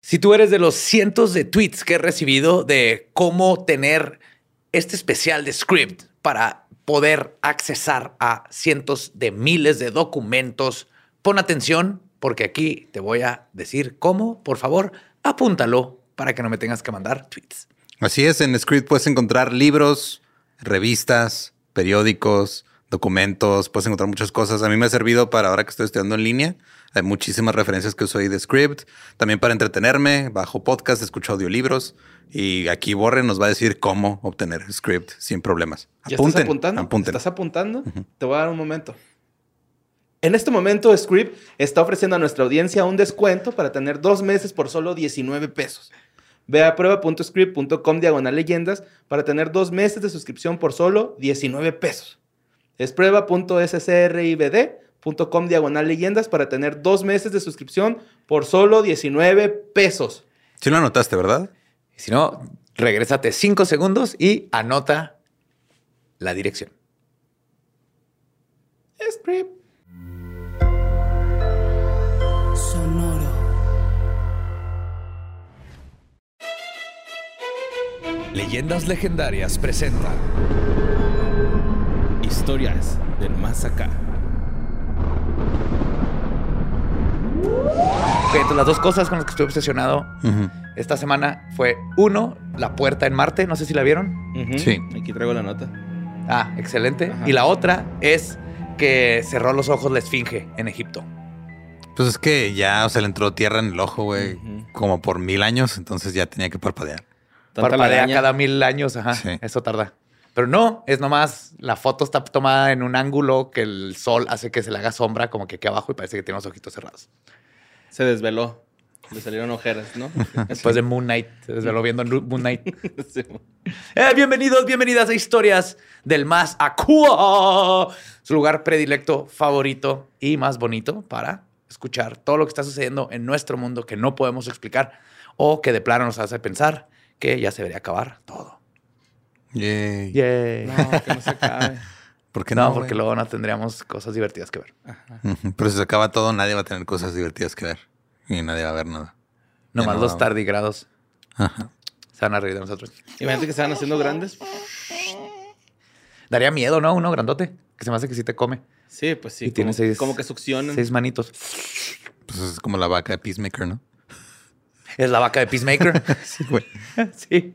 Si tú eres de los cientos de tweets que he recibido de cómo tener este especial de script para poder accesar a cientos de miles de documentos, pon atención porque aquí te voy a decir cómo. Por favor, apúntalo para que no me tengas que mandar tweets. Así es, en Script puedes encontrar libros, revistas, periódicos, documentos, puedes encontrar muchas cosas. A mí me ha servido para ahora que estoy estudiando en línea. Hay muchísimas referencias que uso ahí de Script. También para entretenerme, bajo podcast, escucho audiolibros. Y aquí Borre nos va a decir cómo obtener Script sin problemas. ¿Ya estás apuntando? ¿Estás apuntando? Te voy a dar un momento. En este momento, Script está ofreciendo a nuestra audiencia un descuento para tener dos meses por solo 19 pesos. Ve a prueba.script.com diagonal leyendas para tener dos meses de suscripción por solo 19 pesos. Es prueba.scribd.com diagonal leyendas para tener dos meses de suscripción por solo 19 pesos. Si lo anotaste, ¿verdad? Si no, regrésate cinco segundos y anota la dirección. Script. Sonoro. Leyendas legendarias presentan Historias del más acá. Entonces las dos cosas con las que estoy obsesionado esta semana fue uno, la puerta en Marte, no sé si la vieron. Sí. Aquí traigo la nota. Ah, excelente. Ajá. Y la otra es que cerró los ojos la esfinge en Egipto. Pues es que ya, o sea, le entró tierra en el ojo, güey, como por mil años, entonces ya tenía que parpadear. Tanta Parpadea cada mil años, ajá. Sí. Eso tarda. Pero no, es nomás la foto está tomada en un ángulo que el sol hace que se le haga sombra como que aquí abajo y parece que tiene los ojitos cerrados. Se desveló. Le salieron ojeras, ¿no? Después de Moon Knight, se desveló viendo Moon Knight. Sí. Eh, bienvenidos, bienvenidas a Historias del Más Acua, su lugar predilecto, favorito y más bonito para escuchar todo lo que está sucediendo en nuestro mundo que no podemos explicar o que de plano nos hace pensar que ya se debería acabar todo. Yay. Yay. No, que no se acabe. ¿Por qué No, no? porque luego no tendríamos cosas divertidas que ver. Pero si se acaba todo, nadie va a tener cosas divertidas que ver. Y nadie va a ver nada. Nomás no los vamos. tardigrados Ajá. se van a reír de nosotros. Imagínate que se van haciendo grandes. Daría miedo, ¿no? Uno grandote, que se me hace que sí te come. Sí, pues sí. y tiene como, seis, como que succionan. seis manitos. Pues es como la vaca de Peacemaker, ¿no? Es la vaca de Peacemaker. Sí, güey. sí.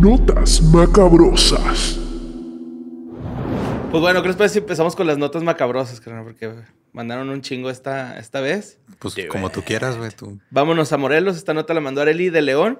Notas macabrosas. Pues bueno, ¿qué les parece si empezamos con las notas macabrosas, carnal? Porque mandaron un chingo esta, esta vez. Pues como tú quieras, güey. Tú. Vámonos a Morelos. Esta nota la mandó Areli de León.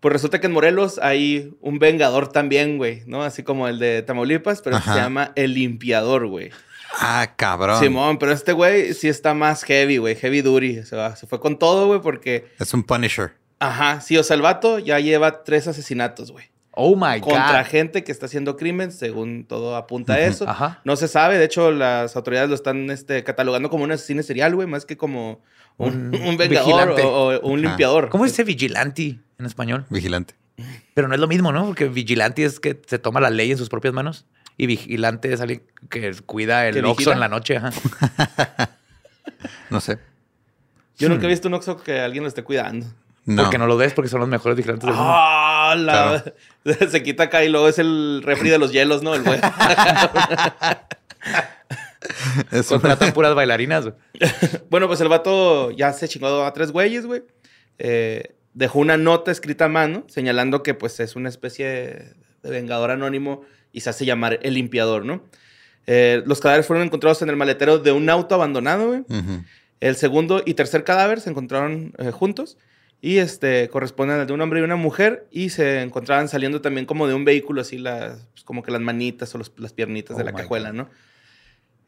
Pues resulta que en Morelos hay un vengador también, güey, ¿no? Así como el de Tamaulipas, pero se llama El Limpiador, güey. Ah, cabrón. Simón, pero este güey sí está más heavy, güey, heavy duty. O sea, se fue con todo, güey, porque... Es un Punisher. Ajá, sí, o sea, el vato ya lleva tres asesinatos, güey. Oh my Contra God. gente que está haciendo crimen, según todo apunta a eso. Ajá. No se sabe, de hecho, las autoridades lo están este, catalogando como un asesino serial, güey, más que como un, Un un vengador vigilante. o, o un Ajá. limpiador. ¿Cómo dice vigilante en español? Vigilante. Pero no es lo mismo, ¿no? Porque vigilante es que se toma la ley en sus propias manos y vigilante es alguien que cuida el ¿Que oxo en la noche. Ajá. No sé. Yo nunca he visto un Oxxo que alguien lo esté cuidando. No. Porque no lo ves porque son los mejores vigilantes del mundo. La- Se quita acá y luego es el refri de los hielos, ¿no? El güey. Es Contratan puras bailarinas. güey. bueno, pues el vato ya se chingó a tres güeyes, güey. Eh, dejó una nota escrita a mano señalando que pues es una especie de vengador anónimo y se hace llamar el limpiador, ¿no? Eh, los cadáveres fueron encontrados en el maletero de un auto abandonado, güey. El segundo y tercer cadáver se encontraron eh, juntos y este corresponden al de un hombre y una mujer y se encontraban saliendo también como de un vehículo así las pues, como que las manitas o los- las piernitas de Oh la cajuela, God. ¿no?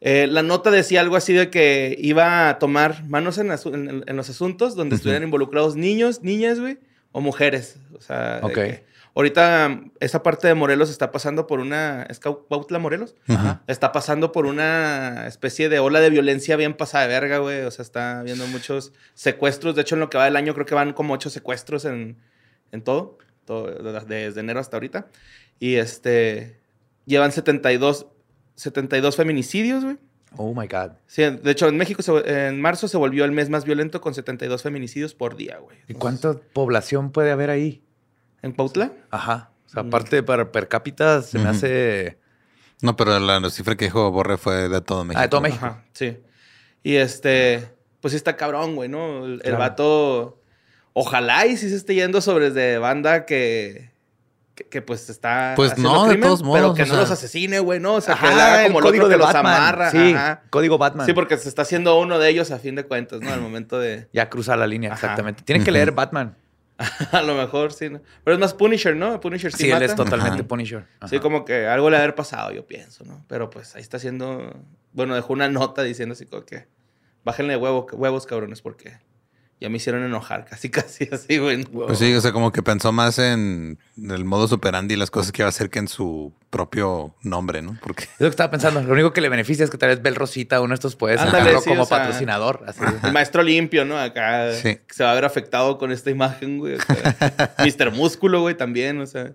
Eh, la nota decía algo así de que iba a tomar manos en, asu- en- en los asuntos donde estuvieran involucrados niños, niñas, güey, o mujeres. O sea, de Ok. que ahorita esa parte de Morelos está pasando por una... ¿Es Cau- Cuautla, Morelos? Ajá. está pasando por una especie de ola de violencia bien pasada de verga, güey. O sea, está habiendo muchos secuestros. De hecho, en lo que va del año creo que van como ocho secuestros en, en todo, todo, desde enero hasta ahorita. Y este, llevan 72, 72 feminicidios, güey. Oh my God. Sí, de hecho, en México se- en marzo se volvió el mes más violento con 72 feminicidios por día, güey. ¿Y cuánta población puede haber ahí? ¿En Pautla? Ajá. O sea, aparte para per cápita se me hace. No, pero la, la cifra que dijo Borre fue de todo México. Ah, de todo México. Ajá, sí. Y este, pues sí está cabrón, güey, ¿no? El, el Claro. vato, ojalá y sí se esté yendo sobre de banda que, que, que, pues está Pues no, de crimen, todos pero modos, que o no sea. los asesine, güey, ¿no? O sea, que Ajá, le haga el como el código otro de que los Batman. amarra. Sí, ajá. código Batman. Sí, porque se está haciendo uno de ellos a fin de cuentas, ¿no? Al momento de... Ya cruza la línea, Ajá. exactamente. Tienen que leer Batman. a lo mejor, sí, ¿no? Pero es más Punisher, ¿no? Punisher sí, Sí, él es totalmente Ajá. Punisher. Sí, Ajá. como que algo le ha haber pasado, yo pienso, ¿no? Pero pues ahí está haciendo. Bueno, dejó una nota diciendo así como que. Bájenle huevo, huevos, cabrones, porque ya me hicieron enojar, casi, casi así, güey. Pues sí, o sea, como que pensó más en el modo superandi y las cosas que iba a hacer que en su propio nombre, ¿no? Porque Es lo que estaba pensando. Lo único que le beneficia es que tal vez Bel Rosita, uno de estos puede Ándale, sacarlo sí, como o sea, patrocinador. Así. El maestro limpio, ¿no? Acá Sí. se va a ver afectado con esta imagen, güey. o sea, Mr. Músculo, güey, también, o sea.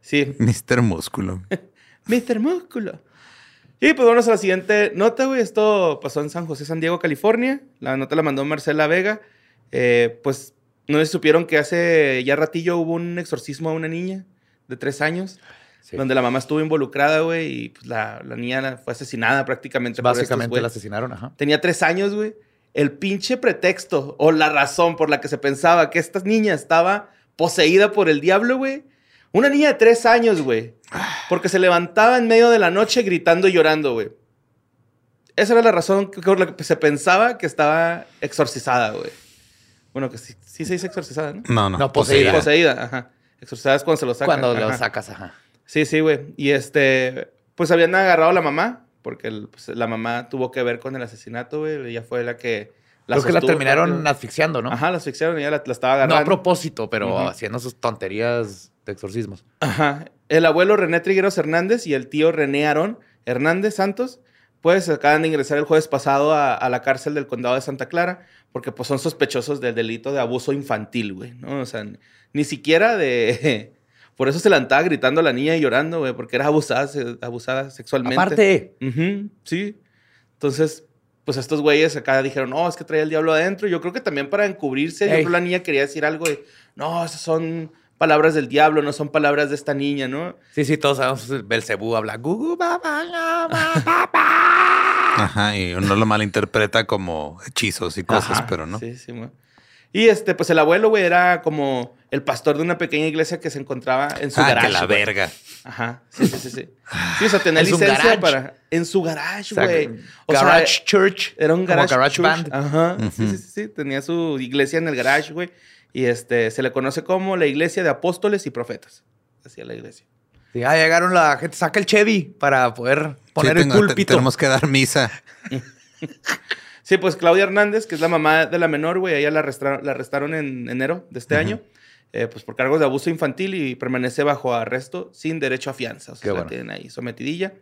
Sí, Mr. Músculo. Mr. Músculo. Y pues vamos a la siguiente nota, güey. Esto pasó en San José, San Diego, California. La nota la mandó Marcela Vega. Eh, pues no supieron que hace ya ratillo hubo un exorcismo a una niña de tres años, Sí. donde la mamá estuvo involucrada, güey, y pues la, la niña fue asesinada prácticamente. por estos Básicamente la asesinaron. Ajá. Tenía tres años, güey. El pinche pretexto o la razón por la que se pensaba que esta niña estaba poseída por el diablo, güey. Una niña de tres años, güey. Porque se levantaba en medio de la noche gritando y llorando, güey. Esa era la razón por la que se pensaba que estaba exorcizada, güey. Bueno, que sí, sí se dice exorcizada, ¿no? No, no. No, poseída. Poseída, ajá. Exorcizada es cuando se lo sacan. Cuando lo ajá. sacas, ajá. Sí, sí, güey. Y este, pues habían agarrado a la mamá, porque el- pues, la mamá tuvo que ver con el asesinato, güey. Ella fue la que... Creo que la terminaron asfixiando, ¿no? Ajá, la asfixiaron y ella la, la estaba No agarrando. a propósito, pero haciendo sus tonterías de exorcismos. Ajá. El abuelo René Trigueros Hernández y el tío René Aarón Hernández Santos, pues acaban de ingresar el jueves pasado a, a la cárcel del condado de Santa Clara, porque pues son sospechosos del delito de abuso infantil, güey, ¿no? O sea, ni siquiera de... Por eso se la andaba gritando a la niña y llorando, güey, porque era abusada, abusada sexualmente. Aparte, sí. Entonces, pues estos güeyes acá dijeron, no, es que traía el diablo adentro. Yo creo que también para encubrirse, yo creo que la niña quería decir algo de, no, esas son palabras del diablo, no son palabras de esta niña, ¿no? sí, sí, todos sabemos. Belcebú habla. Gugu, baba. Ajá, y uno lo malinterpreta como hechizos y cosas, Ajá, pero no. Sí, sí, güey. Y este, pues el abuelo, güey, era como el pastor de una pequeña iglesia que se encontraba en su ah, garage. que la güey. verga. Ajá, sí, sí, sí, sí. Sí, o sea, tenía licencia garage. para... En su garage, O sea, güey. O sea, garage Church. Era un como garage, garage church. band. Ajá. Sí, sí, sí. Tenía su iglesia en el garage, güey. Y este, se le conoce como la iglesia de apóstoles y profetas. Hacía la iglesia. Sí, ah, llegaron la gente, saca el Chevy para poder poner Sí, el tengo- te- púlpito. tenemos que dar misa. Sí, pues Claudia Hernández, que es la mamá de la menor, güey, a ella la arrestaron, la arrestaron en enero de este Ujú. año, eh, pues por cargos de abuso infantil y permanece bajo arresto sin derecho a fianza. O sea, Qué la bueno. tienen ahí sometidilla.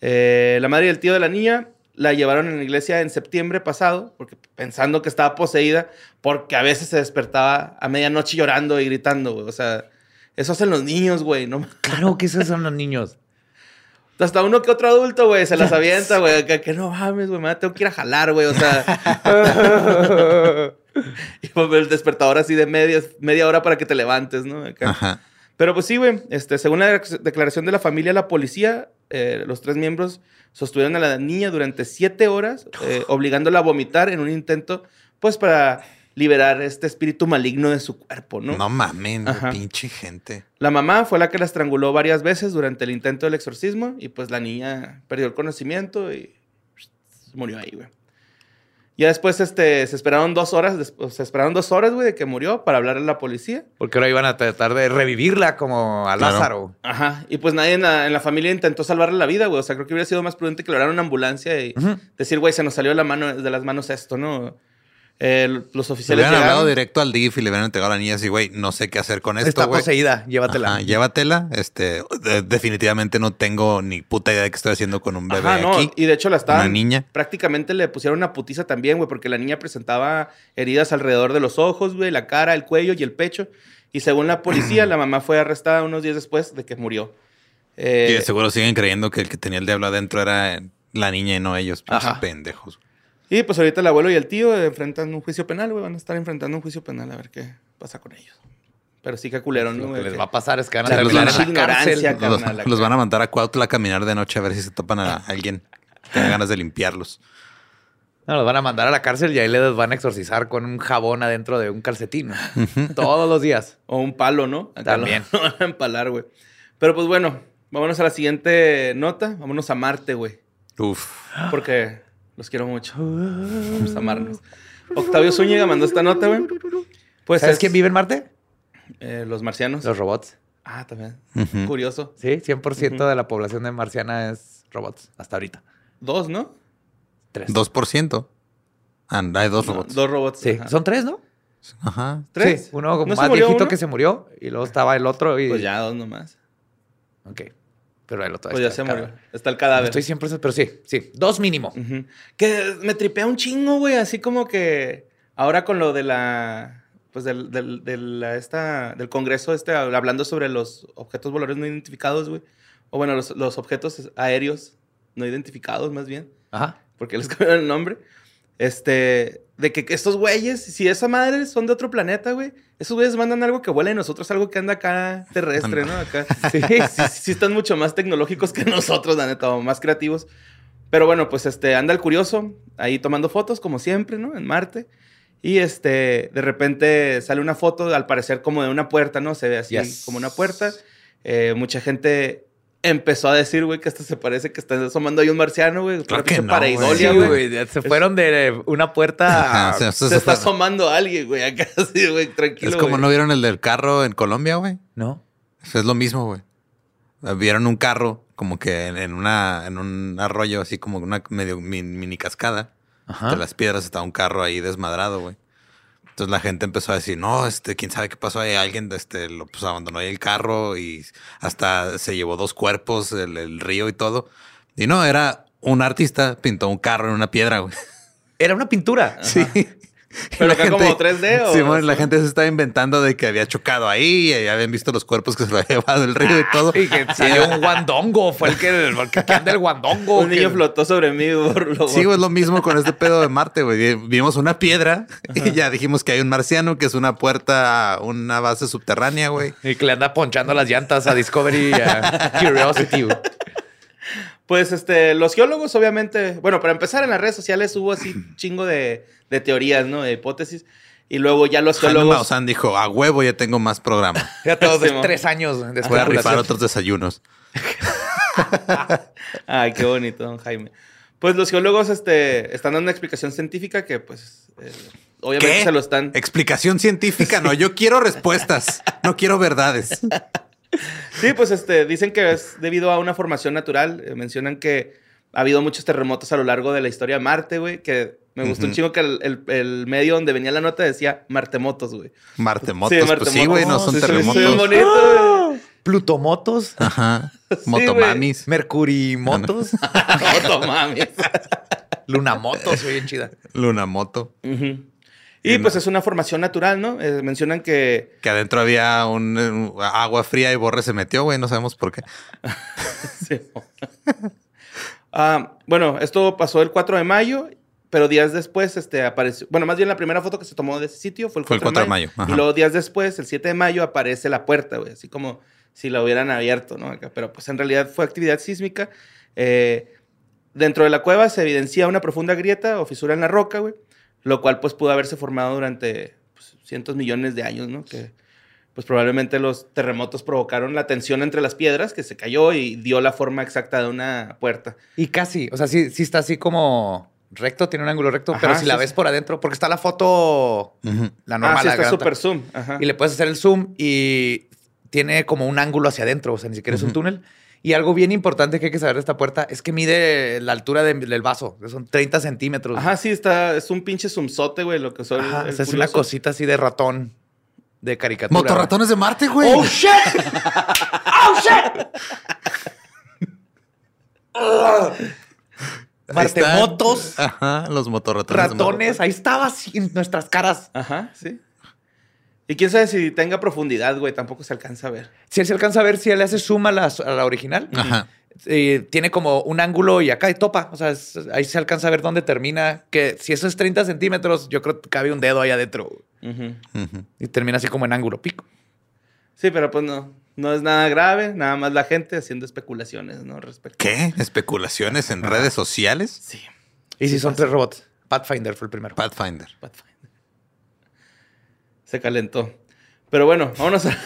Eh, la madre y el tío de la niña la llevaron en la iglesia en septiembre pasado, porque pensando que estaba poseída, porque a veces se despertaba a medianoche llorando y gritando, güey. O sea, eso hacen los niños, güey, ¿no? Claro que esos son los niños. Hasta uno que otro adulto, güey, se las avienta, güey. Que, que no mames, güey, me tengo que ir a jalar, güey. O sea. y pues el despertador así de media, media hora para que te levantes, ¿no? Acá. Ajá. Pero pues sí, güey. Este, según la declaración de la familia, la policía, eh, los tres miembros sostuvieron a la niña durante siete horas, eh, obligándola a vomitar en un intento, pues, para liberar este espíritu maligno de su cuerpo, ¿no? No, mamen, Ajá. pinche gente. La mamá fue la que la estranguló varias veces durante el intento del exorcismo y pues la niña perdió el conocimiento y murió ahí, güey. Ya después este, se esperaron dos horas, después, se esperaron dos horas, güey, de que murió para hablarle a la policía. Porque ahora iban a tratar de revivirla como a Claro. Lázaro. Ajá. Y pues nadie en la, en la familia intentó salvarle la vida, güey. O sea, creo que hubiera sido más prudente que le una ambulancia y decir, güey, se nos salió de, la mano, de las manos esto, ¿no? Eh, los oficiales hubieran hablado llegaron. directo al DIF y le hubieran entregado a la niña así, güey, no sé qué hacer con esto, Está güey. poseída, llévatela. Ajá, llévatela. Este, de- definitivamente no tengo ni puta idea de qué estoy haciendo con un bebé Ajá, no, aquí. y de hecho la estaban... Una niña. Prácticamente le pusieron una putiza también, güey, porque la niña presentaba heridas alrededor de los ojos, güey, la cara, el cuello y el pecho. Y según la policía, la mamá fue arrestada unos días después de que murió. Eh, Y de seguro siguen creyendo que el que tenía el diablo adentro era la niña y no ellos. Ajá. pendejos. Y pues ahorita el abuelo y el tío enfrentan un juicio penal, güey. Van a estar enfrentando un juicio penal a ver qué pasa con ellos. Pero sí que culero, ¿no? Lo que les va a pasar es que van a los van a- la cárcel. ignorancia, Los, carnal, los acá. van a mandar a Cuautla a caminar de noche a ver si se topan a alguien que tenga ganas de limpiarlos. No, los van a mandar a la cárcel y ahí les van a exorcizar con un jabón adentro de un calcetín. Todos los días. O un palo, ¿no? Acá También. Lo van a empalar, güey. Pero pues bueno, vámonos a la siguiente nota. Vámonos a Marte, güey. Uf. Porque los quiero mucho. Vamos a amarnos. Octavio Zúñiga mandó esta nota, güey. Pues ¿Sabes es- quién vive en Marte? eh, los marcianos. Los robots. Ah, también. Curioso. Sí, 100% de la población de marciana es robots hasta ahorita. Dos, ¿no? Tres. 2%. Ah, hay dos No, robots. dos robots. Sí, ajá. son tres, ¿no? Ajá. ¿Tres? Sí, uno como ¿No se más viejito uno? que se murió y luego estaba el otro y... Pues ya, dos nomás. Ok. Pero el otro Pues ya está se el murió. cadáver. Está el cadáver. Estoy siempre... Pero sí, sí. Dos mínimo. Que me tripea un chingo, güey. Así como que ahora con lo de la. Pues del, del, esta, del Congreso, este, hablando sobre los objetos voladores no identificados, güey. O bueno, los, los objetos aéreos no identificados, más bien. Ajá. Porque les cambiaron el nombre. Este. De que estos güeyes, si esa madre son de otro planeta, güey. Esos güeyes mandan algo que vuela y nosotros algo que anda acá terrestre, ¿no? Acá. Sí, sí, sí están mucho más tecnológicos que nosotros, la neta, o más creativos. Pero bueno, pues este, anda el curioso ahí tomando fotos, como siempre, ¿no? En Marte. Y este, de repente sale una foto, al parecer como de una puerta, ¿no? Se ve así Yes. como una puerta. Eh, mucha gente empezó a decir, güey, que hasta se parece que está asomando ahí un marciano, güey. Claro que no, Sí, Sí, güey. güey. Se fueron de una puerta a... Se se está asomando alguien, güey, acá así, güey, tranquilo. Es como güey. no vieron el del carro en Colombia, güey. ¿No? Eso Es lo mismo, güey. Vieron un carro como que en, en una, en un arroyo, así como una medio min- mini cascada. Ajá. Entre las piedras estaba un carro ahí desmadrado, güey. Entonces la gente empezó a decir, no, este, quién sabe qué pasó ahí. Alguien este, lo pues, abandonó ahí el carro y hasta se llevó dos cuerpos, el, el río y todo. Y no, era un artista, pintó un carro en una piedra, güey. Era una pintura. Sí. Pero acá como 3D o- Simón, la gente se estaba inventando de que había chocado ahí y habían visto los cuerpos que se lo había llevado el río y todo. Y que salió un guandongo. Fue el que, el que anda el guandongo. Un niño que- flotó sobre mí, por Sí, es lo mismo con este pedo de Marte, güey. Vimos una piedra y ya dijimos que hay un marciano, que es una puerta, a una base subterránea, güey. Y que le anda ponchando las llantas a Discovery y a Curiosity. güey. Pues este, los geólogos, obviamente, bueno, para empezar en las redes sociales hubo así un chingo de, de teorías, ¿no? De hipótesis. Y luego ya los Jaime geólogos. Maussan dijo, a huevo ya tengo más programa. Ya todos Sí, tres años de Voy a rifar otros desayunos. Ay, qué bonito, don Jaime. Pues los geólogos este, están dando una explicación científica que, pues, eh, obviamente ¿Qué? se lo están. Explicación científica, no. Yo quiero respuestas, no quiero verdades. Sí, pues este, dicen que es debido a una formación natural. Eh, mencionan que ha habido muchos terremotos a lo largo de la historia de Marte, güey. Que me gustó un chingo que el, el- el medio donde venía la nota decía Martemotos, güey. Martemotos, Sí, pues sí, güey, no Martemotos. son Sí, sí, sí, terremotos. bien bonito, güey. Plutomotos, Ajá. Motomamis. Mercurimotos, Moto, mames. Lunamotos, güey, bien chida. Lunamoto. Ujú. Y pues es una formación natural, ¿no? Eh, mencionan que Que adentro había un, un- agua fría y Borre se metió, güey. No sabemos por qué. Sí. Ah, bueno, esto pasó el 4 de mayo, pero días después este, apareció. Bueno, más bien la primera foto que se tomó de ese sitio fue el 4, Fue el 4 de mayo. Y luego días después, el 7 de mayo, aparece la puerta, güey, así como si la hubieran abierto, ¿no? Pero pues en realidad fue actividad sísmica. Eh, dentro de la cueva se evidencia una profunda grieta o fisura en la roca, güey, lo cual pues pudo haberse formado durante pues, cientos millones de años, ¿no? Que pues probablemente los terremotos provocaron la tensión entre las piedras que se cayó y dio la forma exacta de una puerta. Y casi, o sea, sí, sí está así como recto, tiene un ángulo recto, Ajá, pero si sí, la sí. ves por adentro, porque está la foto, la normal, ah, sí, la está súper zoom. Ajá. y le puedes hacer el zoom y tiene como un ángulo hacia adentro, o sea, ni siquiera es un túnel. Y algo bien importante que hay que saber de esta puerta es que mide la altura de- del vaso, son 30 centímetros. Ajá, sí, está, es un pinche zoomzote, güey, lo que son. Ajá, el o sea, es una cosita así de ratón, de caricatura. Motorratones de Marte, güey. ¡Oh, shit! ¡Oh, shit! Martemotos, Ajá, los motorratones. de ratones, ahí estaba así en nuestras caras. Ajá, sí. Y quién sabe si tenga profundidad, güey, tampoco se alcanza a ver. Si él se alcanza a ver, si él le hace zoom a la, a la original. Ajá. Y tiene como un ángulo y acá y topa. O sea, es- ahí se alcanza a ver dónde termina. Que si eso es 30 centímetros, yo creo que cabe un dedo ahí adentro. Ujú. Y termina así como en ángulo pico. Sí, pero pues no. No es nada grave, nada más la gente haciendo especulaciones, ¿no? Respecto. ¿Qué? ¿Especulaciones en redes sociales? Sí. Y si son tres robots. Pathfinder fue el primero. Pathfinder. Pathfinder. Se calentó. Pero bueno, vámonos a,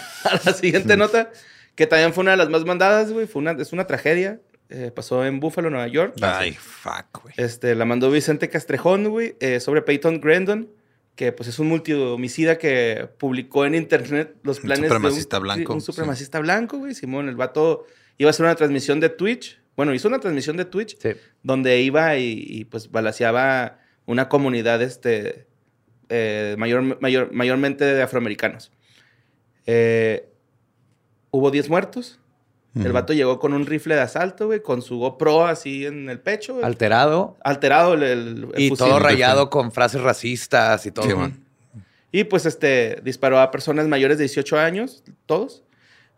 la siguiente nota, que también fue una de las más mandadas, güey. Fue una, es una tragedia. Eh, pasó en Buffalo, Nueva York. Ay, fuck, güey. Este, la mandó Vicente Castrejón, güey, eh, sobre Peyton Grandon, que pues es un multihomicida que publicó en internet los Un planes supremacista de un, blanco, Un sí. supremacista blanco, güey. Simón, el vato iba a hacer una transmisión de Twitch. Bueno, hizo una transmisión de Twitch Sí. donde iba y, y, pues balaseaba una comunidad este, eh, mayor, mayor, mayormente de afroamericanos. Eh, hubo 10 muertos. El vato llegó con un rifle de asalto, güey, con su GoPro así en el pecho. güey. Alterado. Alterado el, el- el Y fusil. todo rayado con frases racistas y todo. Sí, man. Y pues este disparó a personas mayores de 18 años, todos,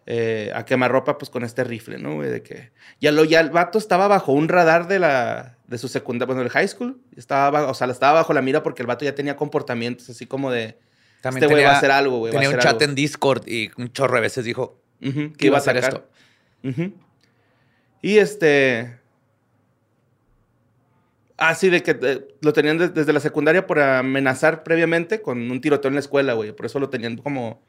eh, a quemarropa pues con este rifle, ¿no? güey? De que ya lo ya el vato estaba bajo un radar de la de su secundaria, bueno, del high school, estaba ba- o sea, estaba bajo la mira porque el vato ya tenía comportamientos así como de También este güey va a hacer algo, güey, va a Tenía un chat algo. en Discord y un chorro de veces dijo que iba a hacer esto. Y este. Ah, sí, de que eh, lo tenían de- desde la secundaria por amenazar previamente con un tiroteo en la escuela, güey. Por eso lo tenían como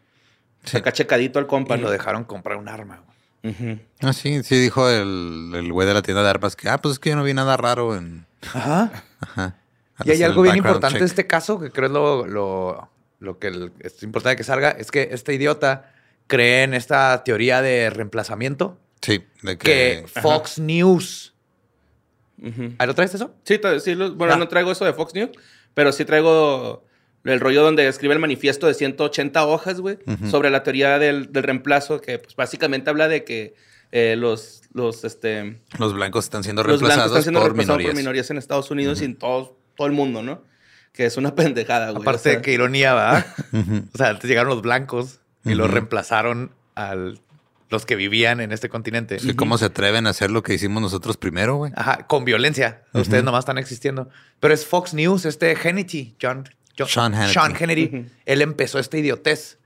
Sí. acá checadito al compa, Y ¿no? lo dejaron comprar un arma. güey. Ujú. Ah, sí, sí dijo el, el güey de la tienda de armas que, ah, pues es que yo no vi nada raro en... Ajá. Ajá. Al Y hay algo bien importante check. en este caso, que creo es lo, lo, lo que el- es importante que salga, es que este idiota cree en esta teoría de reemplazamiento Sí, de que que... Fox News... Ujú. ¿Ahí lo traes eso? Sí, sí, lo- bueno, Ah. no traigo eso de Fox News, pero sí traigo el rollo donde escribe el manifiesto de 180 hojas, güey, sobre la teoría del, del reemplazo, que pues básicamente habla de que eh, los, los, este, Los blancos están siendo los blancos reemplazados están siendo por reemplazados minorías. por minorías en Estados Unidos y en todo, todo el mundo, ¿no? Que es una pendejada, güey. Aparte o sea, qué ironía, ¿verdad? Ujú. o sea, antes llegaron los blancos y los reemplazaron a los que vivían en este continente. Sí, ¿Cómo se atreven a hacer lo que hicimos nosotros primero, güey? Ajá, con violencia. Ustedes nomás están existiendo. Pero es Fox News, este Hannity, John, John- Sean Hannity. Sean Hannity. Ujú. Él empezó esta idiotez.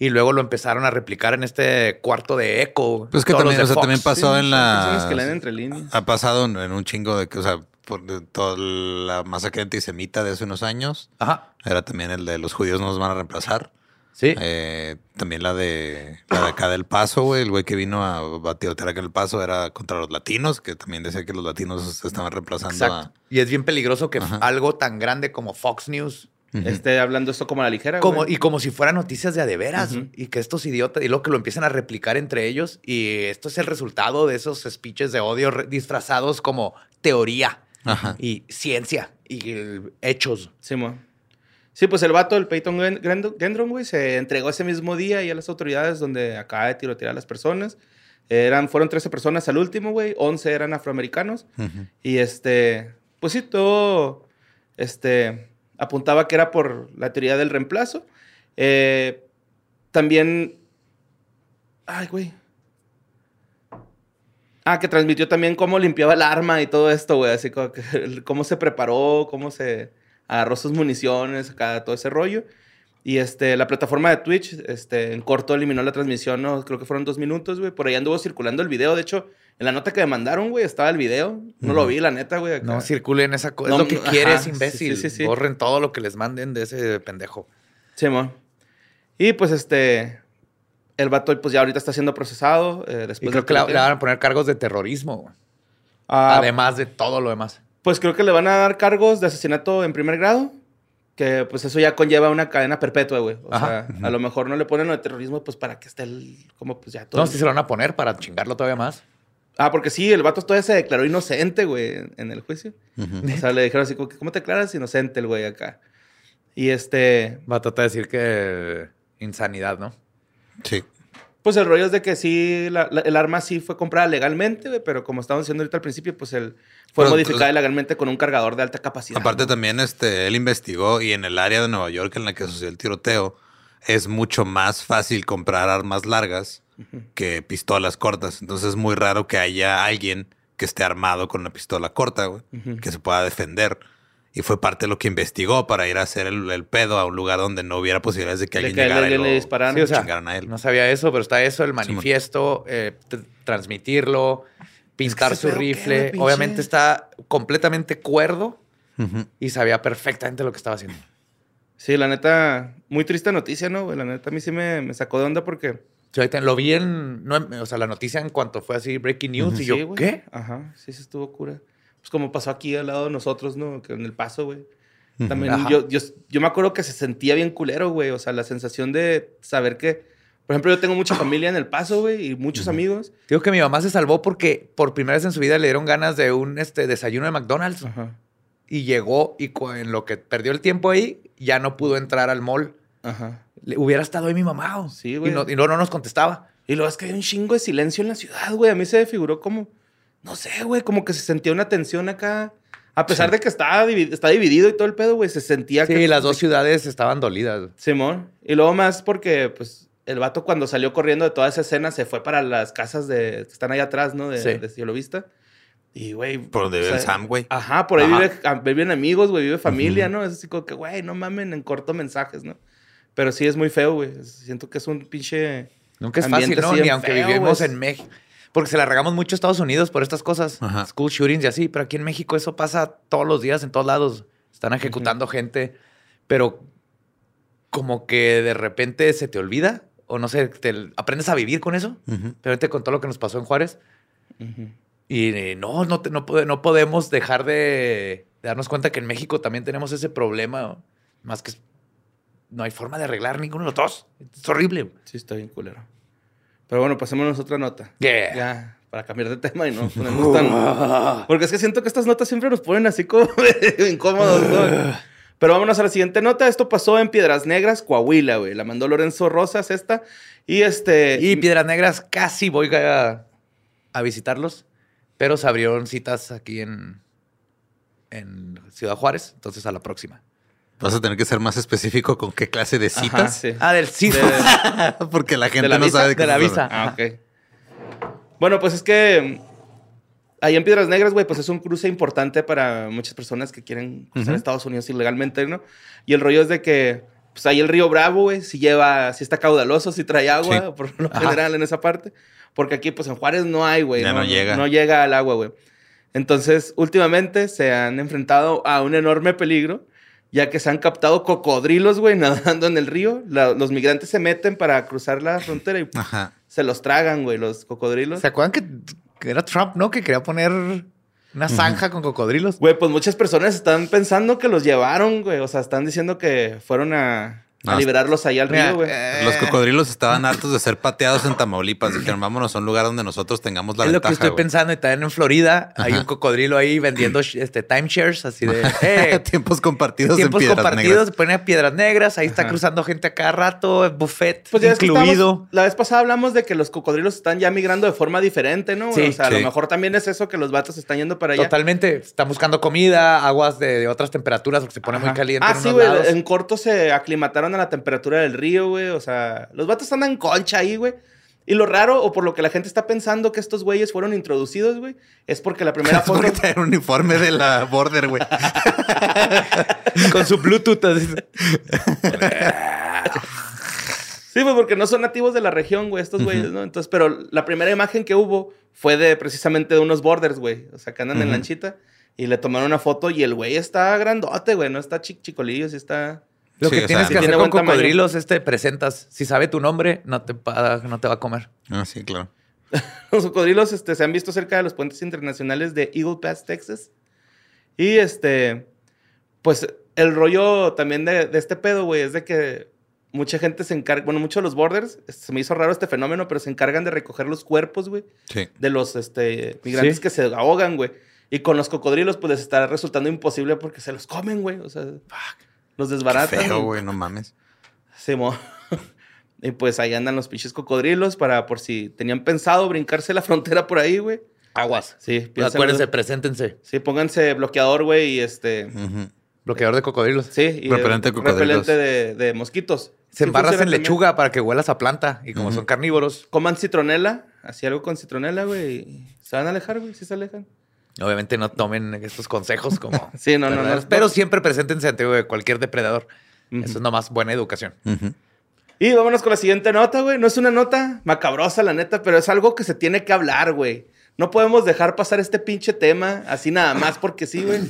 Y luego lo empezaron a replicar en este cuarto de eco. Pues que también, o sea, también pasó sí, en la... personas que leen entre líneas. Ha pasado en, en un chingo de que, o sea, por toda la masacre antisemita de hace unos años. Ajá. Era también el de los judíos nos van a reemplazar. Sí. Eh, también la de la de acá del Paso, güey. El güey que vino a tirotear acá en el Paso era contra los latinos, que también decía que los latinos se estaban reemplazando Exacto. Y es bien peligroso que Ajá. algo tan grande como Fox News Esté hablando esto como a la ligera, Como, güey. y como si fueran noticias de a de veras. Y que estos idiotas, y luego que lo empiezan a replicar entre ellos. Y esto es el resultado de esos speeches de odio disfrazados como teoría Ajá. y ciencia y hechos. Sí, mo. Sí, pues el vato, el Peyton Gendron, güey, se entregó ese mismo día y a las autoridades donde acaba de tirotear a las personas. Eran, fueron 13 personas al último, güey. 11 eran afroamericanos. Y este, pues sí, todo este, apuntaba que era por la teoría del reemplazo. Eh, también, ay, güey. Ah, que transmitió también cómo limpiaba el arma y todo esto, güey. Así como que, cómo se preparó, cómo se agarró sus municiones, acá, todo ese rollo. Y este, la plataforma de Twitch, este, en corto eliminó la transmisión, ¿no? creo que fueron dos minutos, güey. Por ahí anduvo circulando el video. De hecho, en la nota que me mandaron, güey, estaba el video. No lo vi, la neta, güey. acá. No circulen esa cosa. No, es lo que quieres, imbécil. sí, sí, sí. Borren todo lo que les manden de ese pendejo. Simón. Y pues este. El vato, pues ya ahorita está siendo procesado. eh, Y después creo del que le, van a poner cargos de terrorismo. güey. Ah, Además de todo lo demás. Pues creo que le van a dar cargos de asesinato en primer grado. Que pues eso ya conlleva una cadena perpetua, güey. O Ajá. sea, a lo mejor no le ponen lo de terrorismo, pues para que esté el. Como pues ya todo. No, si se lo van a poner para chingarlo todavía más. Ah, porque sí, el vato todavía se declaró inocente, güey, en, el juicio. O sea, le dijeron así, ¿cómo te declaras inocente el güey acá? Y este. Va a tratar de decir que insanidad, ¿no? Sí. Pues el rollo es de que sí, la- la- el arma sí fue comprada legalmente, güey, pero como estábamos diciendo ahorita al principio, pues el, fue Pero, modificada pues, legalmente con un cargador de alta capacidad. Aparte ¿no? también este, él investigó y en el área de Nueva York en la que sucedió el tiroteo es mucho más fácil comprar armas largas que pistolas cortas. Entonces es muy raro que haya alguien que esté armado con una pistola corta, güey, que se pueda defender. Y fue parte de lo que investigó para ir a hacer el, pedo a un lugar donde no hubiera posibilidades de que alguien llegara y le dispararan. Sí, o sea, a él. No sabía eso, pero está eso, el manifiesto, eh, transmitirlo, pintar su rifle. Obviamente está completamente cuerdo y sabía perfectamente lo que estaba haciendo. Sí, la neta, muy triste noticia, ¿no? La neta a mí sí me, sacó de onda porque... Sí, lo vi en, o sea, la noticia en cuanto fue así, breaking news, y yo, ¿qué? Ajá, sí, se estuvo cura. Pues como pasó aquí al lado de nosotros, ¿no? Que en el paso, güey. También yo, yo, yo, me acuerdo que se sentía bien culero, güey. O sea, la sensación de saber que... Por ejemplo, yo tengo mucha familia en El Paso, güey, y muchos amigos. Digo que mi mamá se salvó porque por primera vez en su vida le dieron ganas de un este, desayuno de McDonald's. Ajá y llegó y en lo que perdió el tiempo ahí, ya no pudo entrar al mall. Ajá. Le, hubiera estado ahí mi mamá. Sí, güey. Y, no, y no, nos contestaba. Y luego es que hay un chingo de silencio en la ciudad, güey. A mí se me figuró como, no sé, güey, como que se sentía una tensión acá. A pesar de que está, está dividido y todo el pedo, güey, se sentía sí, que... Sí, las dos ciudades estaban dolidas. Simón. Y luego más porque, pues, el vato cuando salió corriendo de toda esa escena se fue para las casas de, que están ahí atrás, ¿no? De, sí. de Cielo Vista. Y, güey. Por donde vive el Sam, güey. Ajá, por ahí vive, ah, viven amigos, güey, vive familia, ¿no? Es así como que, güey, no mamen en corto mensajes, ¿no? Pero sí es muy feo, güey. Siento que es un pinche. Nunca es fácil, ¿no? Ni aunque vivimos en México. Porque se la regamos mucho a Estados Unidos por estas cosas. School shootings y así. Pero aquí en México eso pasa todos los días, en todos lados. Están ejecutando gente. Pero como que de repente se te olvida. O no sé, te aprendes a vivir con eso. Pero te contó lo que nos pasó en Juárez. Y eh, no, no, no, no podemos dejar de, darnos cuenta que en México también tenemos ese problema. Más que no hay forma de arreglar ninguno de los dos. Es horrible. Sí, está bien culero. Pero bueno, pasémonos otra nota. Ya, para cambiar de tema y no ponernos tan... Porque es que siento que estas notas siempre nos ponen así como incómodos, Pero vámonos a la siguiente nota. Esto pasó en Piedras Negras, Coahuila, güey. La mandó Lorenzo Rosas esta. Y este... Y Piedras Negras casi voy a, a visitarlos. Pero se abrieron citas aquí en, en Ciudad Juárez, entonces a la próxima. Vas a tener que ser más específico con qué clase de citas. Ah, del cita. Porque la gente no sabe de qué De la visa. Ah, ok. Bueno, pues es que ahí en Piedras Negras, güey, pues es un cruce importante para muchas personas que quieren cruzar Estados Unidos ilegalmente, ¿no? Y el rollo es de que, pues ahí el río Bravo, güey, si lleva, si está caudaloso, si trae agua, por lo general en esa parte. Porque aquí, pues en Juárez no hay, güey. no, llega. No llega al agua, güey. Entonces, últimamente se han enfrentado a un enorme peligro, ya que se han captado cocodrilos, güey, nadando en el río. los migrantes se meten para cruzar la frontera y se los tragan, güey, los cocodrilos. ¿Se acuerdan que, era Trump, no? Que quería poner una zanja con cocodrilos. Güey, pues muchas personas están pensando que los llevaron, güey. O sea, están diciendo que fueron a a liberarlos ahí al río, güey. Eh, los cocodrilos estaban hartos de ser pateados en Tamaulipas. Dijeron, vámonos a un lugar donde nosotros tengamos la es ventaja. Es lo que estoy pensando. Y también en Florida hay un cocodrilo ahí vendiendo este, timeshares, así de... Eh, tiempos compartidos Tiempos en compartidos, negras. a piedras negras. Ahí está cruzando gente a cada rato, buffet pues incluido. la vez pasada hablamos de que los cocodrilos están ya migrando de forma diferente, ¿no? Sí, o sea, a lo mejor también es eso que los vatos están yendo para allá. Totalmente. Están buscando comida, aguas de, otras temperaturas porque se pone muy caliente Ah, sí, güey. En corto se aclimataron a la temperatura del río, güey. O sea, los vatos andan concha ahí, güey. Y lo raro, o por lo que la gente está pensando que estos güeyes fueron introducidos, güey, es porque la primera foto. porque traen un uniforme de la Border, güey. Con su Bluetooth. sí, pues porque no son nativos de la región, güey, estos güeyes, ¿no? Entonces, pero la primera imagen que hubo fue de precisamente de unos borders, güey. O sea, que andan en lanchita. Y le tomaron una foto y el güey está grandote, güey. No está chicolillo, sí está. Lo que tienes que hacer con cocodrilos es te presentas. Si sabe tu nombre, no te, va, no te va a comer. Ah, sí, claro. los cocodrilos este, se han visto cerca de los puentes internacionales de Eagle Pass, Texas. Y este, pues el rollo también de, este pedo, güey, es de que mucha gente se encarga, bueno, muchos de los borders, se me hizo raro este fenómeno, pero se encargan de recoger los cuerpos, güey, sí. de los este, migrantes que se ahogan, güey. Y con los cocodrilos, pues les estará resultando imposible porque se los comen, güey. O sea, fuck. Los desbaratan. Qué feo, güey, no mames. Sí, mo. y pues ahí andan los pinches cocodrilos para por si tenían pensado brincarse la frontera por ahí, güey. Aguas. Sí, Acuérdense, preséntense. Sí, pónganse bloqueador, güey, y este. Bloqueador de cocodrilos. Sí, y Repelente de cocodrilos. repelente de, de mosquitos. Se Sí embarras en también. lechuga para que huelas a planta. Y como son carnívoros, Coman citronela, así algo con citronela, güey, se van a alejar, güey, sí se alejan. Obviamente no tomen estos consejos como. Sí, no, no, no. Pero siempre preséntense ante cualquier depredador. Eso es nomás buena educación. Y vámonos con la siguiente nota, güey. No es una nota macabrosa, la neta, pero es algo que se tiene que hablar, güey. No podemos dejar pasar este pinche tema así nada más porque sí, güey.